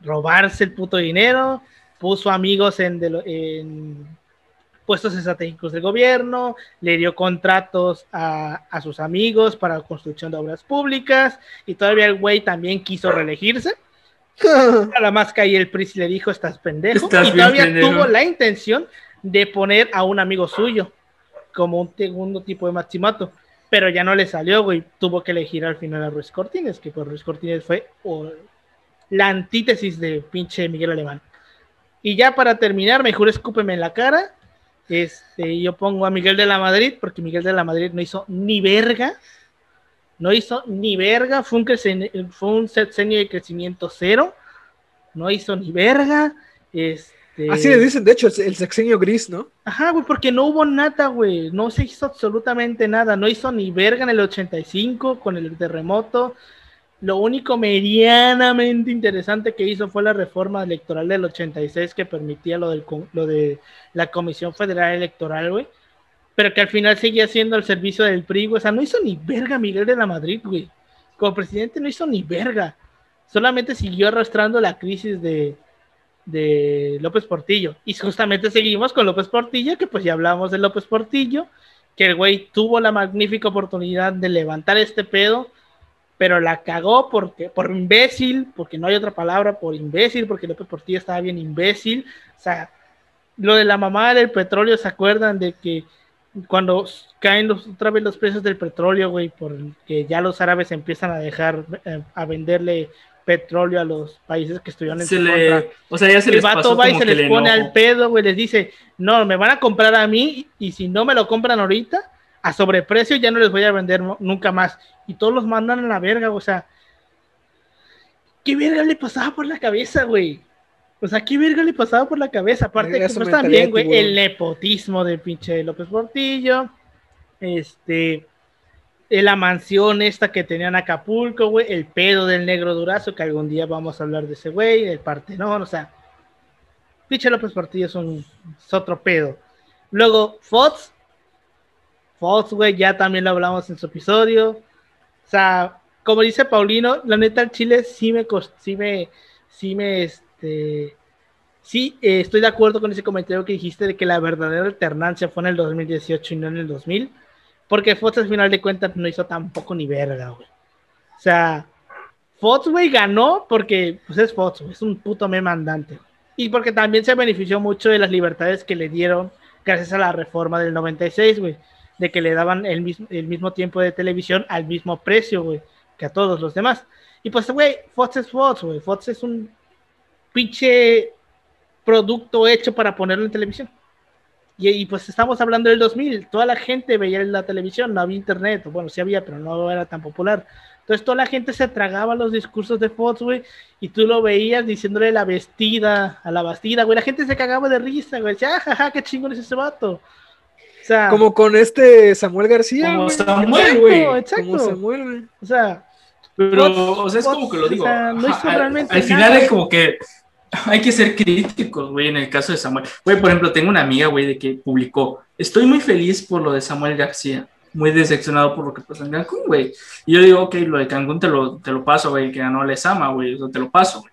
robarse el puto dinero. Puso amigos en, de lo- en puestos estratégicos del gobierno, le dio contratos a, a sus amigos para construcción de obras públicas y todavía el güey también quiso reelegirse. Nada más que ahí el PRI le dijo, estás pendejo. Estás y todavía pendejo. tuvo la intención de poner a un amigo suyo como un segundo tipo de maximato. Pero ya no le salió, güey. Tuvo que elegir al final a Ruiz Cortines, que pues Ruiz Cortines fue la antítesis de pinche Miguel Alemán. Y ya para terminar, mejor escúpeme en la cara. Este, yo pongo a Miguel de la Madrid, porque Miguel de la Madrid no hizo ni verga. No hizo ni verga. Fue un, fue un sexenio de crecimiento cero. No hizo ni verga. Este, Así le dicen, de hecho, el sexenio gris, ¿no? Ajá, güey, porque no hubo nada, güey. No se hizo absolutamente nada. No hizo ni verga en el 85 con el terremoto. Lo único medianamente interesante que hizo fue la reforma electoral del 86 que permitía lo, del, lo de la Comisión Federal Electoral, güey. Pero que al final seguía siendo al servicio del PRI, güey. O sea, no hizo ni verga Miguel de la Madrid, güey. Como presidente no hizo ni verga. Solamente siguió arrastrando la crisis de, de López Portillo. Y justamente seguimos con López Portillo, que pues ya hablamos de López Portillo, que el güey tuvo la magnífica oportunidad de levantar este pedo, pero la cagó porque, por imbécil, porque no hay otra palabra, por imbécil, porque López Portillo estaba bien imbécil. O sea, lo de la mamá del petróleo, ¿se acuerdan de que cuando caen los, otra vez los precios del petróleo, güey, porque ya los árabes empiezan a dejar, eh, a venderle petróleo a los países que estuvieron en Se le- contra? o sea, ya se el les vato pasó va y como se que les pone enojo. al pedo, güey, les dice, no, me van a comprar a mí y si no me lo compran ahorita, a sobreprecio ya no les voy a vender nunca más. Y todos los mandan a la verga, o sea, ¿qué verga le pasaba por la cabeza, güey? O sea, ¿qué verga le pasaba por la cabeza? Aparte, que, pues mentalidad también, de güey, el nepotismo de pinche López Portillo, este, la mansión esta que tenían en Acapulco, güey, el pedo del negro durazo, que algún día vamos a hablar de ese güey, el Partenón, o sea, pinche López Portillo es, un, es otro pedo. Luego, Fox, Fox, güey, ya también lo hablamos en su episodio. O sea, como dice Paulino, la neta, el Chile sí me, sí me, sí me, este, sí, eh, estoy de acuerdo con ese comentario que dijiste de que la verdadera alternancia fue en el 2018 y no en el 2000, porque Fox al final de cuentas no hizo tampoco ni verga, güey. O sea, Fox, güey, ganó porque, pues es Fox, es un puto meme andante. Y porque también se benefició mucho de las libertades que le dieron gracias a la reforma del 96, güey. De que le daban el mismo, el mismo tiempo de televisión al mismo precio, güey, que a todos los demás. Y pues, güey, Fox es Fox, güey. Fox es un pinche producto hecho para ponerlo en televisión. Y, y, pues estamos hablando del 2000. Toda la gente veía la televisión, no había internet. Bueno, sí había, pero no era tan popular. Entonces toda la gente se tragaba los discursos de Fox, güey, y tú lo veías diciéndole la vestida, a la bastida, güey. La gente se cagaba de risa, güey. Decía, ah, jaja, qué chingón es ese vato. O sea, Como con este Samuel García. Como. Samuel, güey. exacto. Como Samuel, güey. O sea, Pero, Fox- o sea, es Fox, como que lo digo. o sea, no hizo realmente al final nada. es como que hay que ser críticos, güey, en el caso de Samuel. Güey, por ejemplo, tengo una amiga, güey, de que publicó, estoy muy feliz por lo de Samuel García, muy decepcionado por lo que pasó en Cancún, güey. Y yo digo, ok, lo de Cancún te lo, te lo paso, güey, que ganó les ama, güey, eso te lo paso, güey.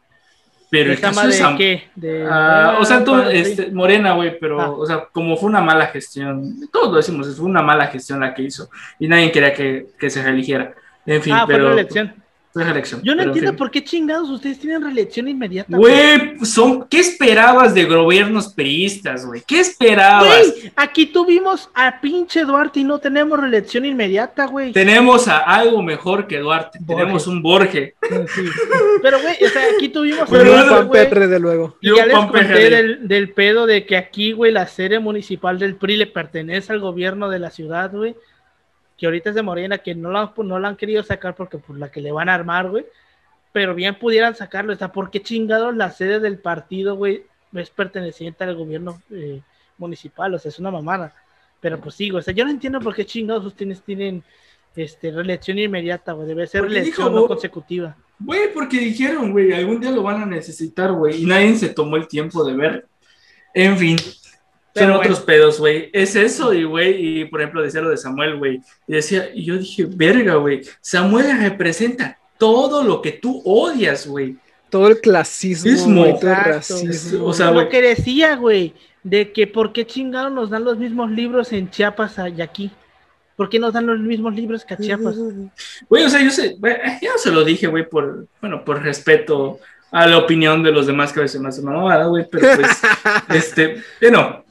Pero el caso de, Sam... qué? De... Ah, o sea, todo, este, Morena, güey, pero, ah. o sea, como fue una mala gestión, todos lo decimos, fue una mala gestión la que hizo y nadie quería que, que se reeligiera. En fin, ah, pero... Fue la elección. Yo no entiendo por qué chingados ustedes tienen reelección inmediata. Güey, son, ¿qué esperabas de gobiernos peristas, güey? ¿Qué esperabas? Güey, aquí tuvimos a pinche Duarte y no tenemos reelección inmediata, güey. Tenemos a algo mejor que Duarte. Tenemos un Borge. Pero, güey, o sea, aquí tuvimos. Pero un Petre, de luego. Y ya les conté del, del pedo de que aquí, güey, la sede municipal del PRI le pertenece al gobierno de la ciudad, güey que ahorita es de Morena, que no la, no la han querido sacar porque por la que le van a armar, güey. Pero bien pudieran sacarlo. Está, ¿por qué chingados la sede del partido, güey, es perteneciente al gobierno eh, municipal? O sea, es una mamada. Pero pues sí, o sea, yo no entiendo por qué chingados ustedes tienen este, reelección inmediata, güey. Debe ser reelección no consecutiva. Güey, porque dijeron, güey, algún día lo van a necesitar, güey. Y nadie se tomó el tiempo de ver. En fin, son otros pedos, güey. Es eso, y güey, y por ejemplo decía lo de Samuel, güey. Y decía, y yo dije, verga, güey. Samuel representa todo lo que tú odias, güey. Todo el clasismo, todo el racismo. O sea, lo que decía, güey, de que por qué chingados nos dan los mismos libros en Chiapas y aquí. ¿Por qué nos dan los mismos libros que a Chiapas? Güey, o sea, yo sé, ya se lo dije, güey, por, bueno, por respeto a la opinión de los demás que a veces me hace mamada, güey, pero pues, este, bueno,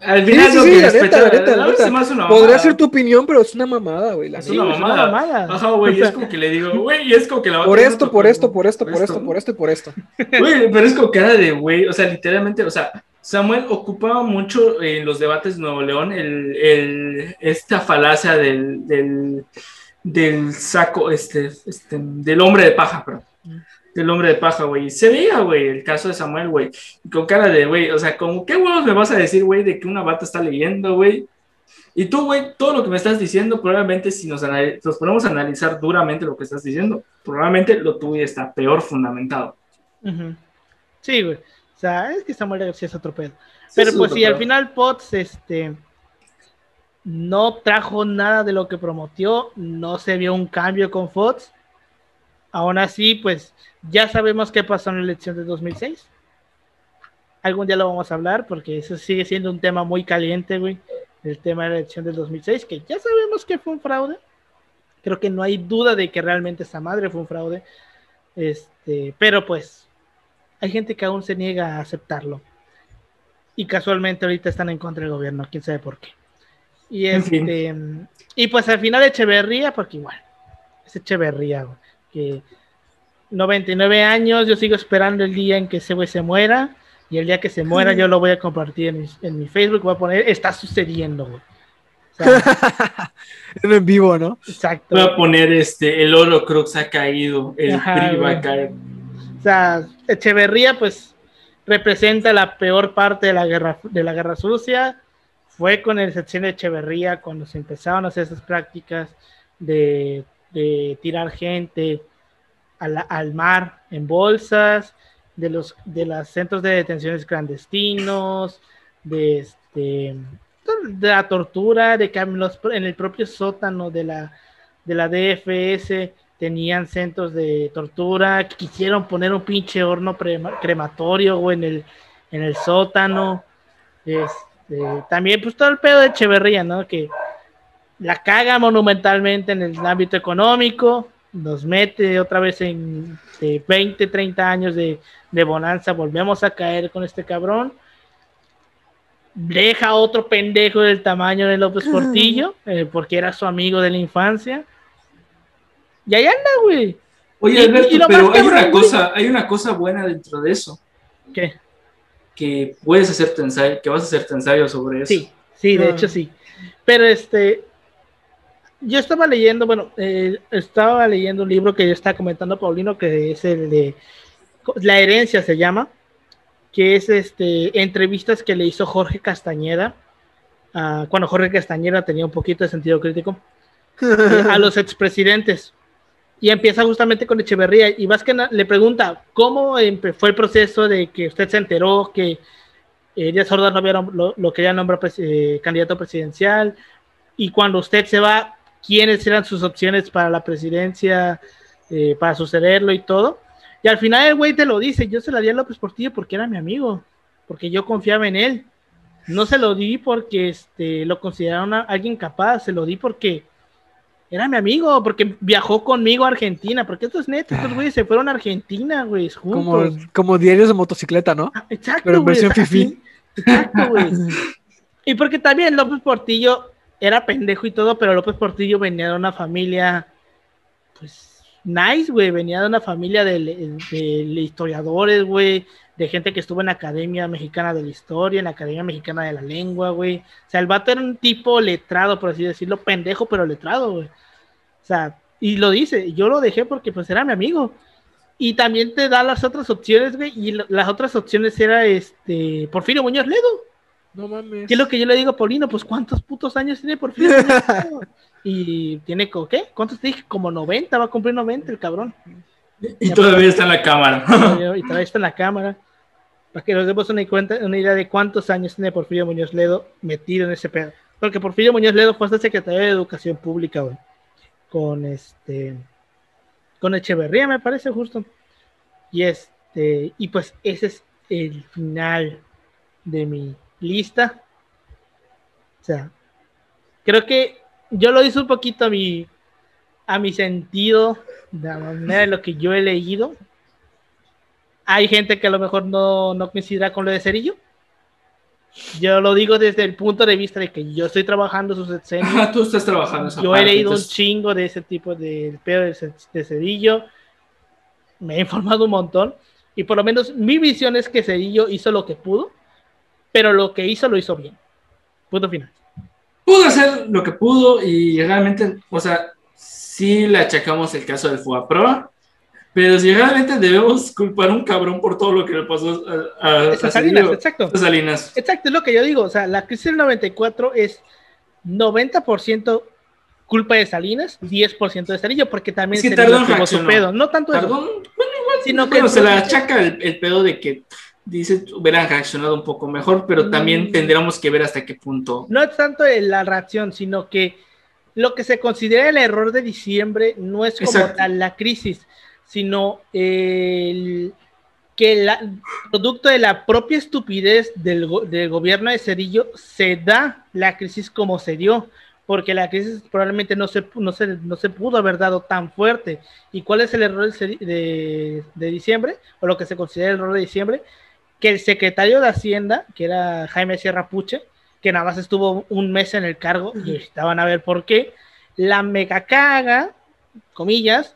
al final sí, sí, sí, neta, Podría ser tu opinión, pero es una mamada, güey. Es una mamada. Ajá, güey, es como que le digo, güey, es como que la Por esto, por esto, por esto, por esto, por esto y por esto. Güey, pero es como cara de, güey, o sea, literalmente, o sea, Samuel ocupaba mucho en los debates de Nuevo León el, el, esta falacia del, del, del saco, este, este, del hombre de paja, pero el hombre de paja, güey. Se veía, güey, el caso de Samuel, güey. Con cara de, güey, o sea, como, ¿qué huevos me vas a decir, güey, de que una bata está leyendo, güey? Y tú, güey, todo lo que me estás diciendo, probablemente si nos, nos, ponemos a analizar duramente lo que estás diciendo, probablemente lo tuyo está peor fundamentado. Sí, güey. O sea, es que Samuel García es otro pedo. Pero pues si al final Potts, este, no trajo nada de lo que prometió, no se vio un cambio con Fox. Aún así, pues ya sabemos qué pasó en la elección de 2006. Algún día lo vamos a hablar porque eso sigue siendo un tema muy caliente, güey. El tema de la elección del 2006, que ya sabemos que fue un fraude. Creo que no hay duda de que realmente esa madre fue un fraude. Este, pero pues hay gente que aún se niega a aceptarlo. Y casualmente ahorita están en contra del gobierno, quién sabe por qué. Y este, y pues al final Echeverría, porque igual, es Echeverría, güey, que 99 años, yo sigo esperando el día en que ese güey se muera. Y el día que se muera, yo lo voy a compartir en mi, en mi Facebook. Voy a poner, está sucediendo, güey. en vivo, ¿no? Exacto. Voy a poner este, el oro Crux ha caído, el PRI va a caer. O sea, Echeverría, pues, representa la peor parte de la guerra, de la guerra sucia. Fue con el sección de Echeverría cuando se empezaron a hacer esas prácticas de, de tirar gente, al, mar en bolsas, de los de los centros de detenciones clandestinos, de este de la tortura, de que en, el propio sótano de la de la DFS tenían centros de tortura, quisieron poner un pinche horno crematorio en el en el sótano. Este, también pues todo el pedo de Echeverría, ¿no? Que la caga monumentalmente en el ámbito económico, nos mete otra vez en 20, 30 años de, bonanza, volvemos a caer con este cabrón. Deja otro pendejo del tamaño de López Portillo, eh, porque era su amigo de la infancia. Y ahí anda, güey. Oye, Alberto, pero hay una, cosa, hay una cosa buena dentro de eso. ¿Qué? Que puedes hacer tu ensayo, que vas a hacer ensayo sobre eso. Sí, sí, de ah. hecho sí. Pero este, yo estaba leyendo, bueno, eh, estaba leyendo un libro que yo estaba comentando Paulino, que es el de La herencia se llama, que es este entrevistas que le hizo Jorge Castañeda, uh, cuando Jorge Castañeda tenía un poquito de sentido crítico, a los expresidentes. Y empieza justamente con Echeverría. Y Vázquez le pregunta, ¿cómo fue el proceso de que usted se enteró que Díaz Ordaz no había, lo, lo quería nombrar eh, candidato presidencial? Y cuando usted se va, ¿quiénes eran sus opciones para la presidencia, eh, para sucederlo y todo? Y al final el güey te lo dice, yo se la di a López Portillo porque era mi amigo, porque yo confiaba en él. No se lo di porque este, lo consideraba alguien capaz, se lo di porque era mi amigo, porque viajó conmigo a Argentina, porque esto es neto, estos güeyes se fueron a Argentina, güey, juntos. Como, como diarios de motocicleta, ¿no? Ah, exacto, Pero en versión fifi. Exacto, güey. y porque también López Portillo era pendejo y todo, pero López Portillo venía de una familia, pues, nice, güey, venía de una familia de, historiadores, güey, de gente que estuvo en la Academia Mexicana de la Historia, en la Academia Mexicana de la Lengua, güey. O sea, el vato era un tipo letrado, por así decirlo, pendejo, pero letrado, güey. O sea, y lo dice, yo lo dejé porque pues era mi amigo. Y también te da las otras opciones, güey, y las otras opciones era este Porfirio Muñoz Ledo. No mames. ¿Qué es lo que yo le digo a Paulino? Pues ¿cuántos putos años tiene Porfirio Muñoz Ledo? y tiene, ¿qué? ¿Cuántos te dije? Como 90, va a cumplir 90 el cabrón. Y todavía está en la cámara. y todavía está en la cámara. Para que nos demos una, cuenta, una idea de cuántos años tiene Porfirio Muñoz Ledo metido en ese pedo. Porque Porfirio Muñoz Ledo fue hasta secretario de Educación Pública, güey. Con este. Con Echeverría, me parece justo. Y este. Y pues ese es el final de mi lista. O sea, creo que yo lo hice un poquito a mi, a mi sentido, de la manera de lo que yo he leído. Hay gente que a lo mejor no, no coincidirá con lo de Cerillo. Yo lo digo desde el punto de vista de que yo estoy trabajando sus escenas. Tú estás trabajando Yo he leído un chingo de ese tipo de pedo de, Cerillo. Me he informado un montón. Y por lo menos mi visión es que Cerillo hizo lo que pudo, pero lo que hizo lo hizo bien. Punto final. Pudo hacer lo que pudo y realmente, o sea, sí le achacamos el caso del FUAPRO, pero si realmente debemos culpar a un cabrón por todo lo que le pasó a, Salinas, exacto. Salinas. Exacto, es lo que yo digo. O sea, la crisis del 94 es 90% culpa de Salinas, 10% de Cerillo, porque también se tuvo su pedo. No tanto eso. Bueno, igual, sino que se le achaca el, pedo de que dice hubieran reaccionado un poco mejor, pero mm. también tendríamos que ver hasta qué punto. No es tanto la reacción, sino que lo que se considera el error de diciembre no es como tal la crisis, sino el, que el producto de la propia estupidez del, gobierno de Cedillo se da la crisis como se dio, porque la crisis probablemente no se, no se, no se pudo haber dado tan fuerte. ¿Y cuál es el error de, de, diciembre? O lo que se considera el error de diciembre, que el secretario de Hacienda, que era Jaime Sierra Puche, que nada más estuvo un mes en el cargo, y estaban a ver por qué, la mega caga, comillas,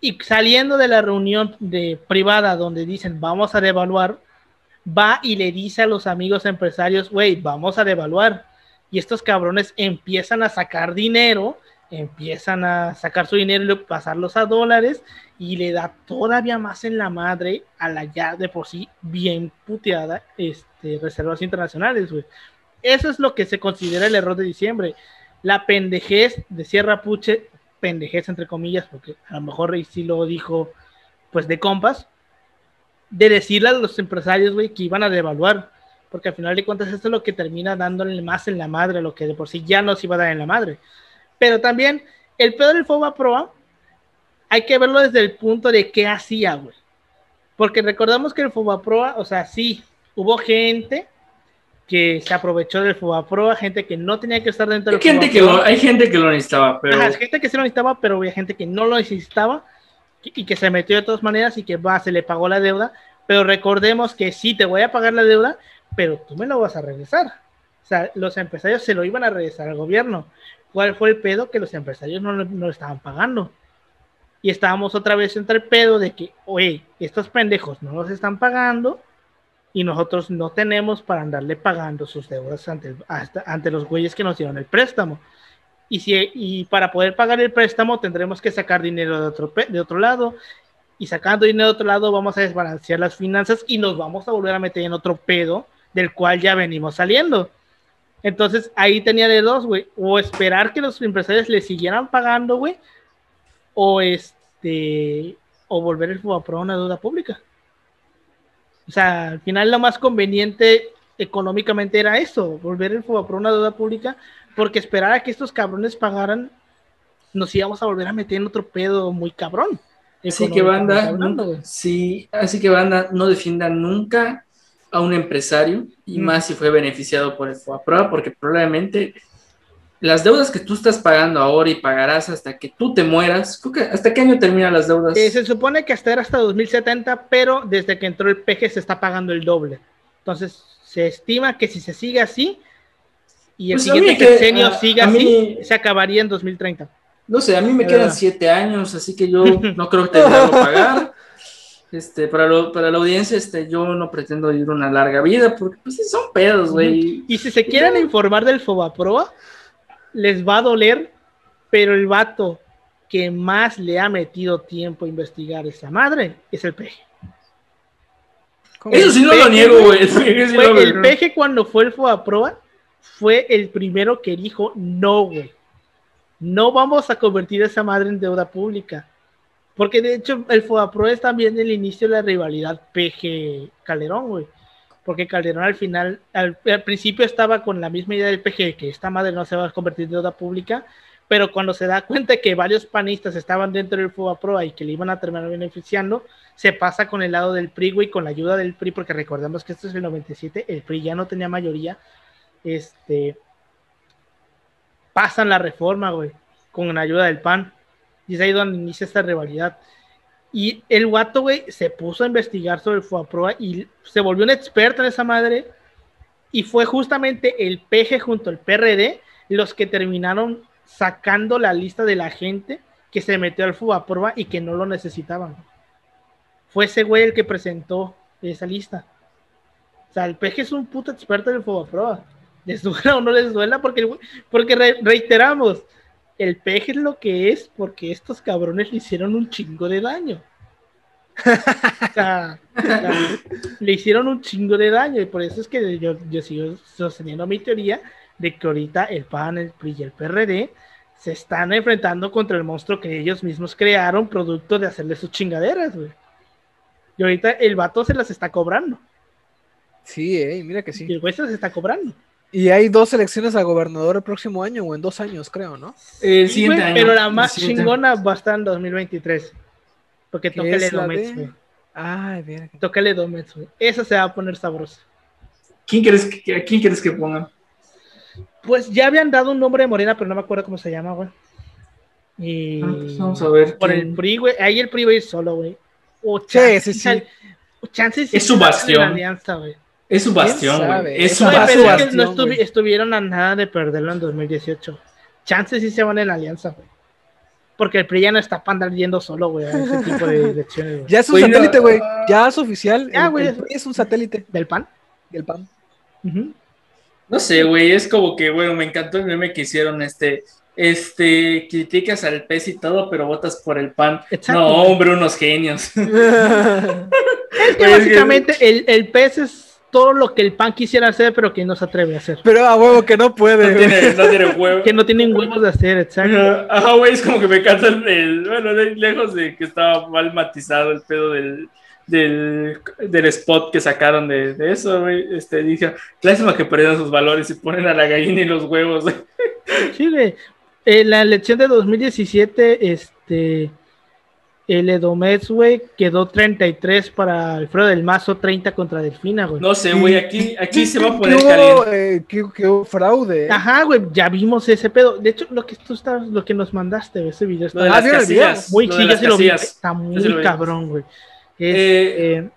y saliendo de la reunión de privada donde dicen vamos a devaluar, va y le dice a los amigos empresarios, güey, vamos a devaluar. Y estos cabrones empiezan a sacar dinero, empiezan a sacar su dinero pasarlos a dólares y le da todavía más en la madre a la ya de por sí bien puteada este, reservas internacionales, güey. Eso es lo que se considera el error de diciembre. La pendejez de Sierra Puche pendejez, entre comillas, porque a lo mejor sí lo dijo, pues de compas, de decirle a los empresarios, güey, que iban a devaluar, porque al final de cuentas esto es lo que termina dándole más en la madre, lo que de por sí ya no se iba a dar en la madre. Pero también el pedo del FOBA Proa, hay que verlo desde el punto de qué hacía, güey. Porque recordamos que el FOBA Proa, o sea, sí, hubo gente que se aprovechó del FUBAPRO, gente que no tenía que estar dentro del gente que Hay gente que lo necesitaba, pero... hay gente que sí lo necesitaba, pero había gente que no lo necesitaba y que se metió de todas maneras y que va, se le pagó la deuda, pero recordemos que sí, te voy a pagar la deuda, pero tú me lo vas a regresar. O sea, los empresarios se lo iban a regresar al gobierno. ¿Cuál fue el pedo? Que los empresarios no, no lo estaban pagando. Y estábamos otra vez entre el pedo de que, oye, estos pendejos no los están pagando, y nosotros no tenemos para andarle pagando sus deudas ante, ante los güeyes que nos dieron el préstamo. Y, si, y para poder pagar el préstamo tendremos que sacar dinero de otro, de otro lado. Y sacando dinero de otro lado vamos a desbalancear las finanzas y nos vamos a volver a meter en otro pedo del cual ya venimos saliendo. Entonces ahí tenía de dos, güey. O esperar que los empresarios le siguieran pagando, güey. O, es, este, o volver el FOBAPROA a una deuda pública. O sea, al final lo más conveniente económicamente era eso, volver el FOBAPROA a una deuda pública, porque esperar a que estos cabrones pagaran, nos íbamos a volver a meter en otro pedo muy cabrón. Así que banda, hablando, sí, así que banda, no defiendan nunca a un empresario y Mm. más si fue beneficiado por el FOAPROA, porque probablemente las deudas que tú estás pagando ahora y pagarás hasta que tú te mueras, ¿hasta qué año terminan las deudas? Eh, se supone que hasta era hasta 2070, pero desde que entró el PG se está pagando el doble. Entonces, se estima que si se sigue así y el Pues siguiente sexenio a- sigue a así, mí- se acabaría en 2030. No sé, a mí me quedan siete años, así que yo no creo que que pagar. Este, para, lo- para la audiencia, este, yo no pretendo vivir una larga vida, porque pues son pedos, güey. Y si se quieren informar del Fobaproa, les va a doler, pero el vato que más le ha metido tiempo a investigar esa madre es el PG. ¿Cómo? Eso sí no lo Peje, niego, güey, sí no- el PG cuando fue el Fobaproa, fue el primero que dijo no, güey. No vamos a convertir esa madre en deuda pública. Porque de hecho el Fobaproa es también el inicio de la rivalidad PG Calderón, güey. Porque Calderón al final, al, principio estaba con la misma idea del PG, que esta madre no se va a convertir en deuda pública, pero cuando se da cuenta que varios panistas estaban dentro del Fobaproa y que le iban a terminar beneficiando, se pasa con el lado del PRI, güey, con la ayuda del PRI, porque recordemos que esto es el 97, el PRI ya no tenía mayoría, este, pasan la reforma, güey, con la ayuda del PAN, y es ahí donde inicia esta rivalidad. Y el guato, güey, se puso a investigar sobre el FOAPROA y se volvió un experto en esa madre, y fue justamente el PG junto al PRD los que terminaron sacando la lista de la gente que se metió al FOAPROA y que no lo necesitaban. Fue ese güey el que presentó esa lista. O sea, el PG es un puto experto en el FOBAPROA. Les duela o no les duela, porque, porque re- reiteramos, el PG es lo que es porque estos cabrones le hicieron un chingo de daño. O sea, o sea, le hicieron un chingo de daño y por eso es que yo, yo sigo sosteniendo mi teoría de que ahorita el PAN, el PRI y el PRD se están enfrentando contra el monstruo que ellos mismos crearon producto de hacerle sus chingaderas, güey. Y ahorita el vato se las está cobrando. Sí, eh, mira que Y sí. el güey se las está cobrando. Y hay dos elecciones a gobernador el próximo año o en dos años, creo, ¿no? El Sí, siguiente güey, año, pero la más chingona va a estar en 2023. Porque ¿Qué toca el es la Edomex, de? güey. Ay, mira. Toca el Edomex, güey. Esa se va a poner sabrosa. ¿Quién crees que, ¿A quién crees que pongan? Pues ya habían dado un nombre de Morena, pero no me acuerdo cómo se llama, güey. Y Ah, pues vamos a ver. por quién- el PRI, güey. Ahí el PRI va a ir solo, güey. O Sí, chances sí, sí. sal- o chances sí Es su bastión. alianza, güey. Es su bastión, güey. Es su Güey, Güey, bastión. es que no bastión, estuvi- güey. estuvieron a nada de perderlo en 2018. Chances sí se van en alianza, güey. Porque el PRI ya no está para andar yendo solo, güey, a ese tipo de elecciones, güey. Ya es un Güey, satélite, no, güey. ah. Ya es oficial. Ah, el- güey. es un satélite ¿Del PAN? del PAN. No sé, güey, es como que, bueno, me encantó el meme que hicieron, este, este, criticas al pez y todo, pero votas por el pan. Exacto. No, hombre, unos genios. Es que Güey, es que- básicamente el, el pez es todo lo que el PAN quisiera hacer, pero que no se atreve a hacer. Pero a huevo que no puede. No güey. tiene, no tiene huevo. Que no tienen huevos de hacer, exacto. Ajá, güey, es como que me encanta el, bueno, de lejos de que estaba mal matizado el pedo del, del, del spot que sacaron de, de eso, güey. Este, dije, lástima que perdieron sus valores y ponen a la gallina y los huevos. Sí, güey. En la elección de 2017, este, el Edomex, güey, quedó 33 para Alfredo del Mazo, 30 contra Delfina, güey. No sé, güey, aquí, aquí se va a ¿Qué poner caliente. eh, qué- qué fraude. eh? Ajá, güey, ya vimos ese pedo. De hecho, lo que tú estás, lo que nos mandaste, ese video Lo de está Ah, casillas. muy sí, sí lo vi, está muy lo cabrón, güey. Eh, eh,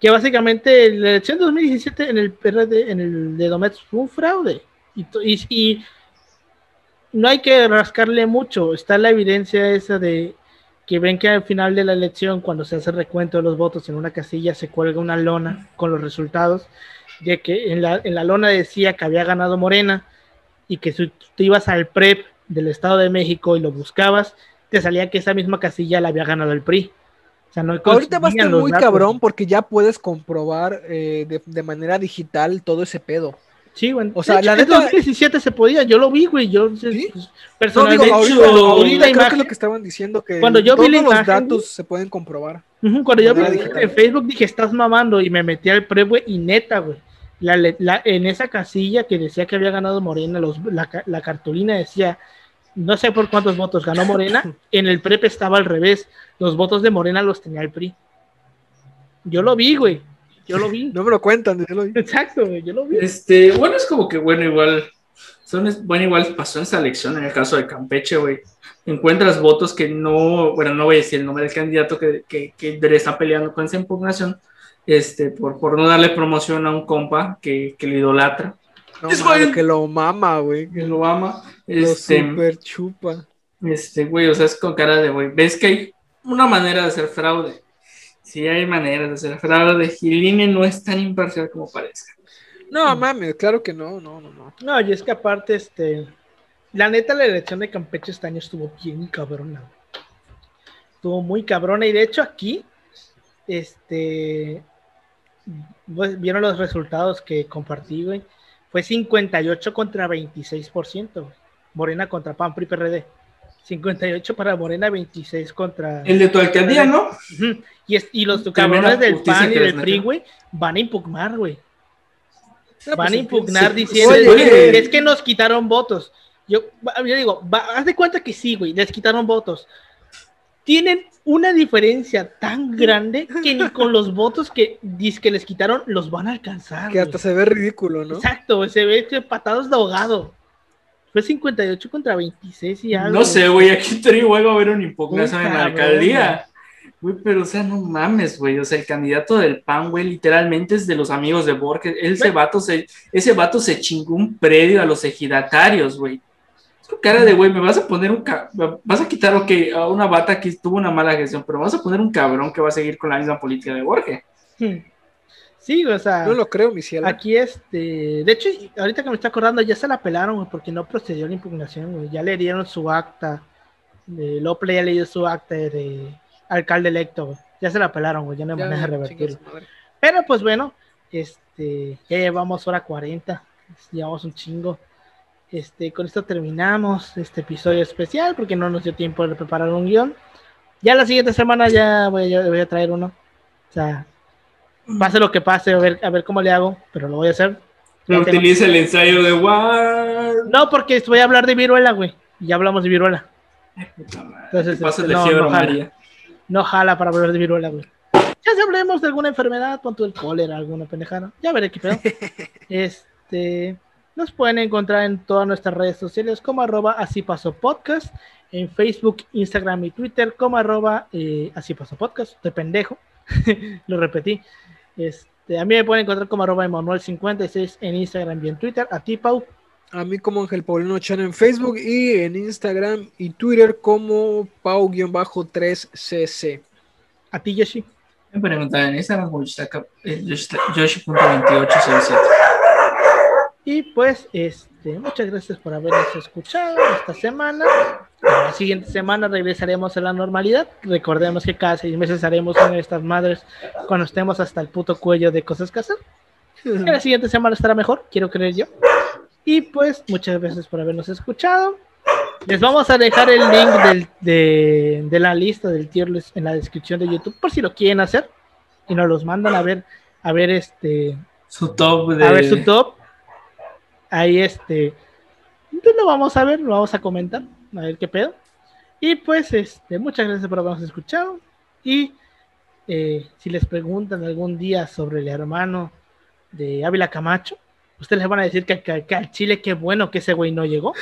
que básicamente la elección de 2017 en el PRD, en el de Domet fue un fraude. Y, y- y no hay que rascarle mucho. Está la evidencia esa de que ven que al final de la elección, cuando se hace el recuento de los votos en una casilla, se cuelga una lona con los resultados, de que en la, en la lona decía que había ganado Morena y que si tú ibas al PREP del Estado de México y lo buscabas, te salía que esa misma casilla la había ganado el PRI. O sea, no Ahorita va a estar muy datos. cabrón porque ya puedes comprobar eh, de, de manera digital todo ese pedo. Sí, güey. O sea, De hecho, la en neta- 2017 se podía, yo lo vi, güey. Yo, ¿Sí? pues, No, personalmente, digo, hecho, ahorita, vi ahorita la creo que es imagen- lo que estaban diciendo que Cuando yo vi todos la los imagen- datos se pueden comprobar. Ujú, Cuando yo vi en Facebook dije, estás mamando, y me metí al pre, güey, y neta, güey. La, le- la- en esa casilla que decía que había ganado Morena, los, la, la cartulina decía, no sé por cuántos votos ganó Morena, en el prep estaba al revés, los votos de Morena los tenía el PRI. Yo lo vi, güey, yo lo vi. No me lo cuentan, yo lo vi. Exacto, güey, yo lo vi. Este, bueno, es como que, bueno, igual, son, bueno, igual pasó en esa elección, en el caso de Campeche, güey. Encuentras votos que no, bueno, no voy a decir el nombre del candidato que, que, que le está peleando con esa impugnación, este, por, por no darle promoción a un compa que, que le idolatra, No, Es güey. que lo mama, güey. que lo ama. Lo Este, super chupa. Este, güey, o sea, es con cara de, güey, ves que hay una manera de hacer fraude. Sí hay maneras de hacer fraude. Y el INE no es tan imparcial como parece. No, mames, claro que no, no, no, no. No, y es que aparte, este, la neta, la elección de Campeche este año estuvo bien cabrona. Estuvo muy cabrona y de hecho aquí, este, pues, vieron los resultados que compartí, güey. Fue 58 contra 26%, güey. Morena contra PAN, PRI, PRD. 58 para Morena, 26 contra... El de tu alcaldía, ¿no? Y, es- y los cabrones del PAN y del PRI, güey, van a impugnar, güey. Ah, Van a pues, impugnar sí, diciendo oye, "Oye, es que nos quitaron votos. Yo, yo digo, va- haz de cuenta que sí, güey, les quitaron votos. Tienen una diferencia tan grande que ni con los votos que, dice que les quitaron los van a alcanzar. Que güey. hasta se ve ridículo, ¿no? Exacto, se ve patados de ahogado. Fue 58 contra 26 y algo. No sé, güey, aquí igual va a haber una impugnación en la alcaldía. Güey, pero o sea, no mames, güey. O sea, el candidato del PAN, güey, literalmente es de los amigos de Borges. Ese vato se, ese vato se chingó un predio a los ejidatarios, güey. Cara de, güey, me vas a poner un... Vas a quitar, ok, a una bata que tuvo una mala gestión, pero vas a poner un cabrón que va a seguir con la misma política de Borges. Hmm. Sí, o sea, No lo creo, mi cielo. aquí este. De hecho, ahorita que me está acordando, ya se la pelaron, güey, porque no procedió la impugnación, güey. Ya le dieron su acta. De ya le dio su acta de alcalde electo, güey. Ya se la pelaron, güey, ya no hay manera de revertirlo. Pero pues bueno, este, ya llevamos hora 40, llevamos un chingo. Este, con esto terminamos este episodio especial porque no nos dio tiempo de preparar un guion. Ya la siguiente semana ya voy a, voy a traer uno. O sea, pase lo que pase, a ver, a ver cómo le hago, pero lo voy a hacer. Tengo- Utiliza el ensayo de War. No, porque voy a hablar de viruela, güey. Y ya hablamos de viruela. Entonces, Pasa este, de no, fiebre no jala. María. No jala para hablar de viruela, güey. Ya si hablemos de alguna enfermedad, pon tú el cólera, alguna pendejada. Ya veré qué pedo. este, nos pueden encontrar en todas nuestras redes sociales como arroba así pasó podcast, en Facebook, Instagram y Twitter como arroba eh, así pasó podcast, de pendejo, lo repetí. Este, a mí me pueden encontrar como arroba Emanuel56 en Instagram y en Twitter, a ti Pau, A mí como Ángel Paulino Chan en Facebook y en Instagram y Twitter como Pau-3cc. a ti Yoshi. Me preguntaban en Instagram, está acá, eh, Yoshi- Yoshi.2807. Y pues, este, muchas gracias por habernos escuchado esta semana. La siguiente semana regresaremos a la normalidad. Recordemos que cada seis meses haremos una de estas madres cuando estemos hasta el puto cuello de cosas que hacer. La siguiente semana estará mejor, quiero creer yo. Y pues, muchas gracias por habernos escuchado. Les vamos a dejar el link del- de, de la lista del tier list en la descripción de YouTube por si lo quieren hacer y nos los mandan a ver, a ver este, Su top de. a ver su top. Ahí este. Entonces lo vamos a ver, lo vamos a comentar, a ver qué pedo. Y pues, este, muchas gracias por habernos escuchado. Y eh, si les preguntan algún día sobre el hermano de Ávila Camacho, ustedes les van a decir que, que- que al Chile qué bueno que ese güey no llegó,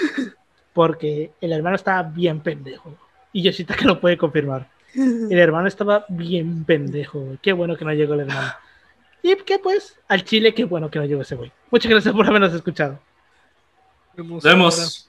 porque el hermano estaba bien pendejo. Y Yoshita que lo puede confirmar. El hermano estaba bien pendejo, güey. Qué bueno que no llegó el hermano. Y que pues, al Chile, qué bueno que no llegó ese güey. Muchas gracias por habernos escuchado. Vemos. Nos vemos.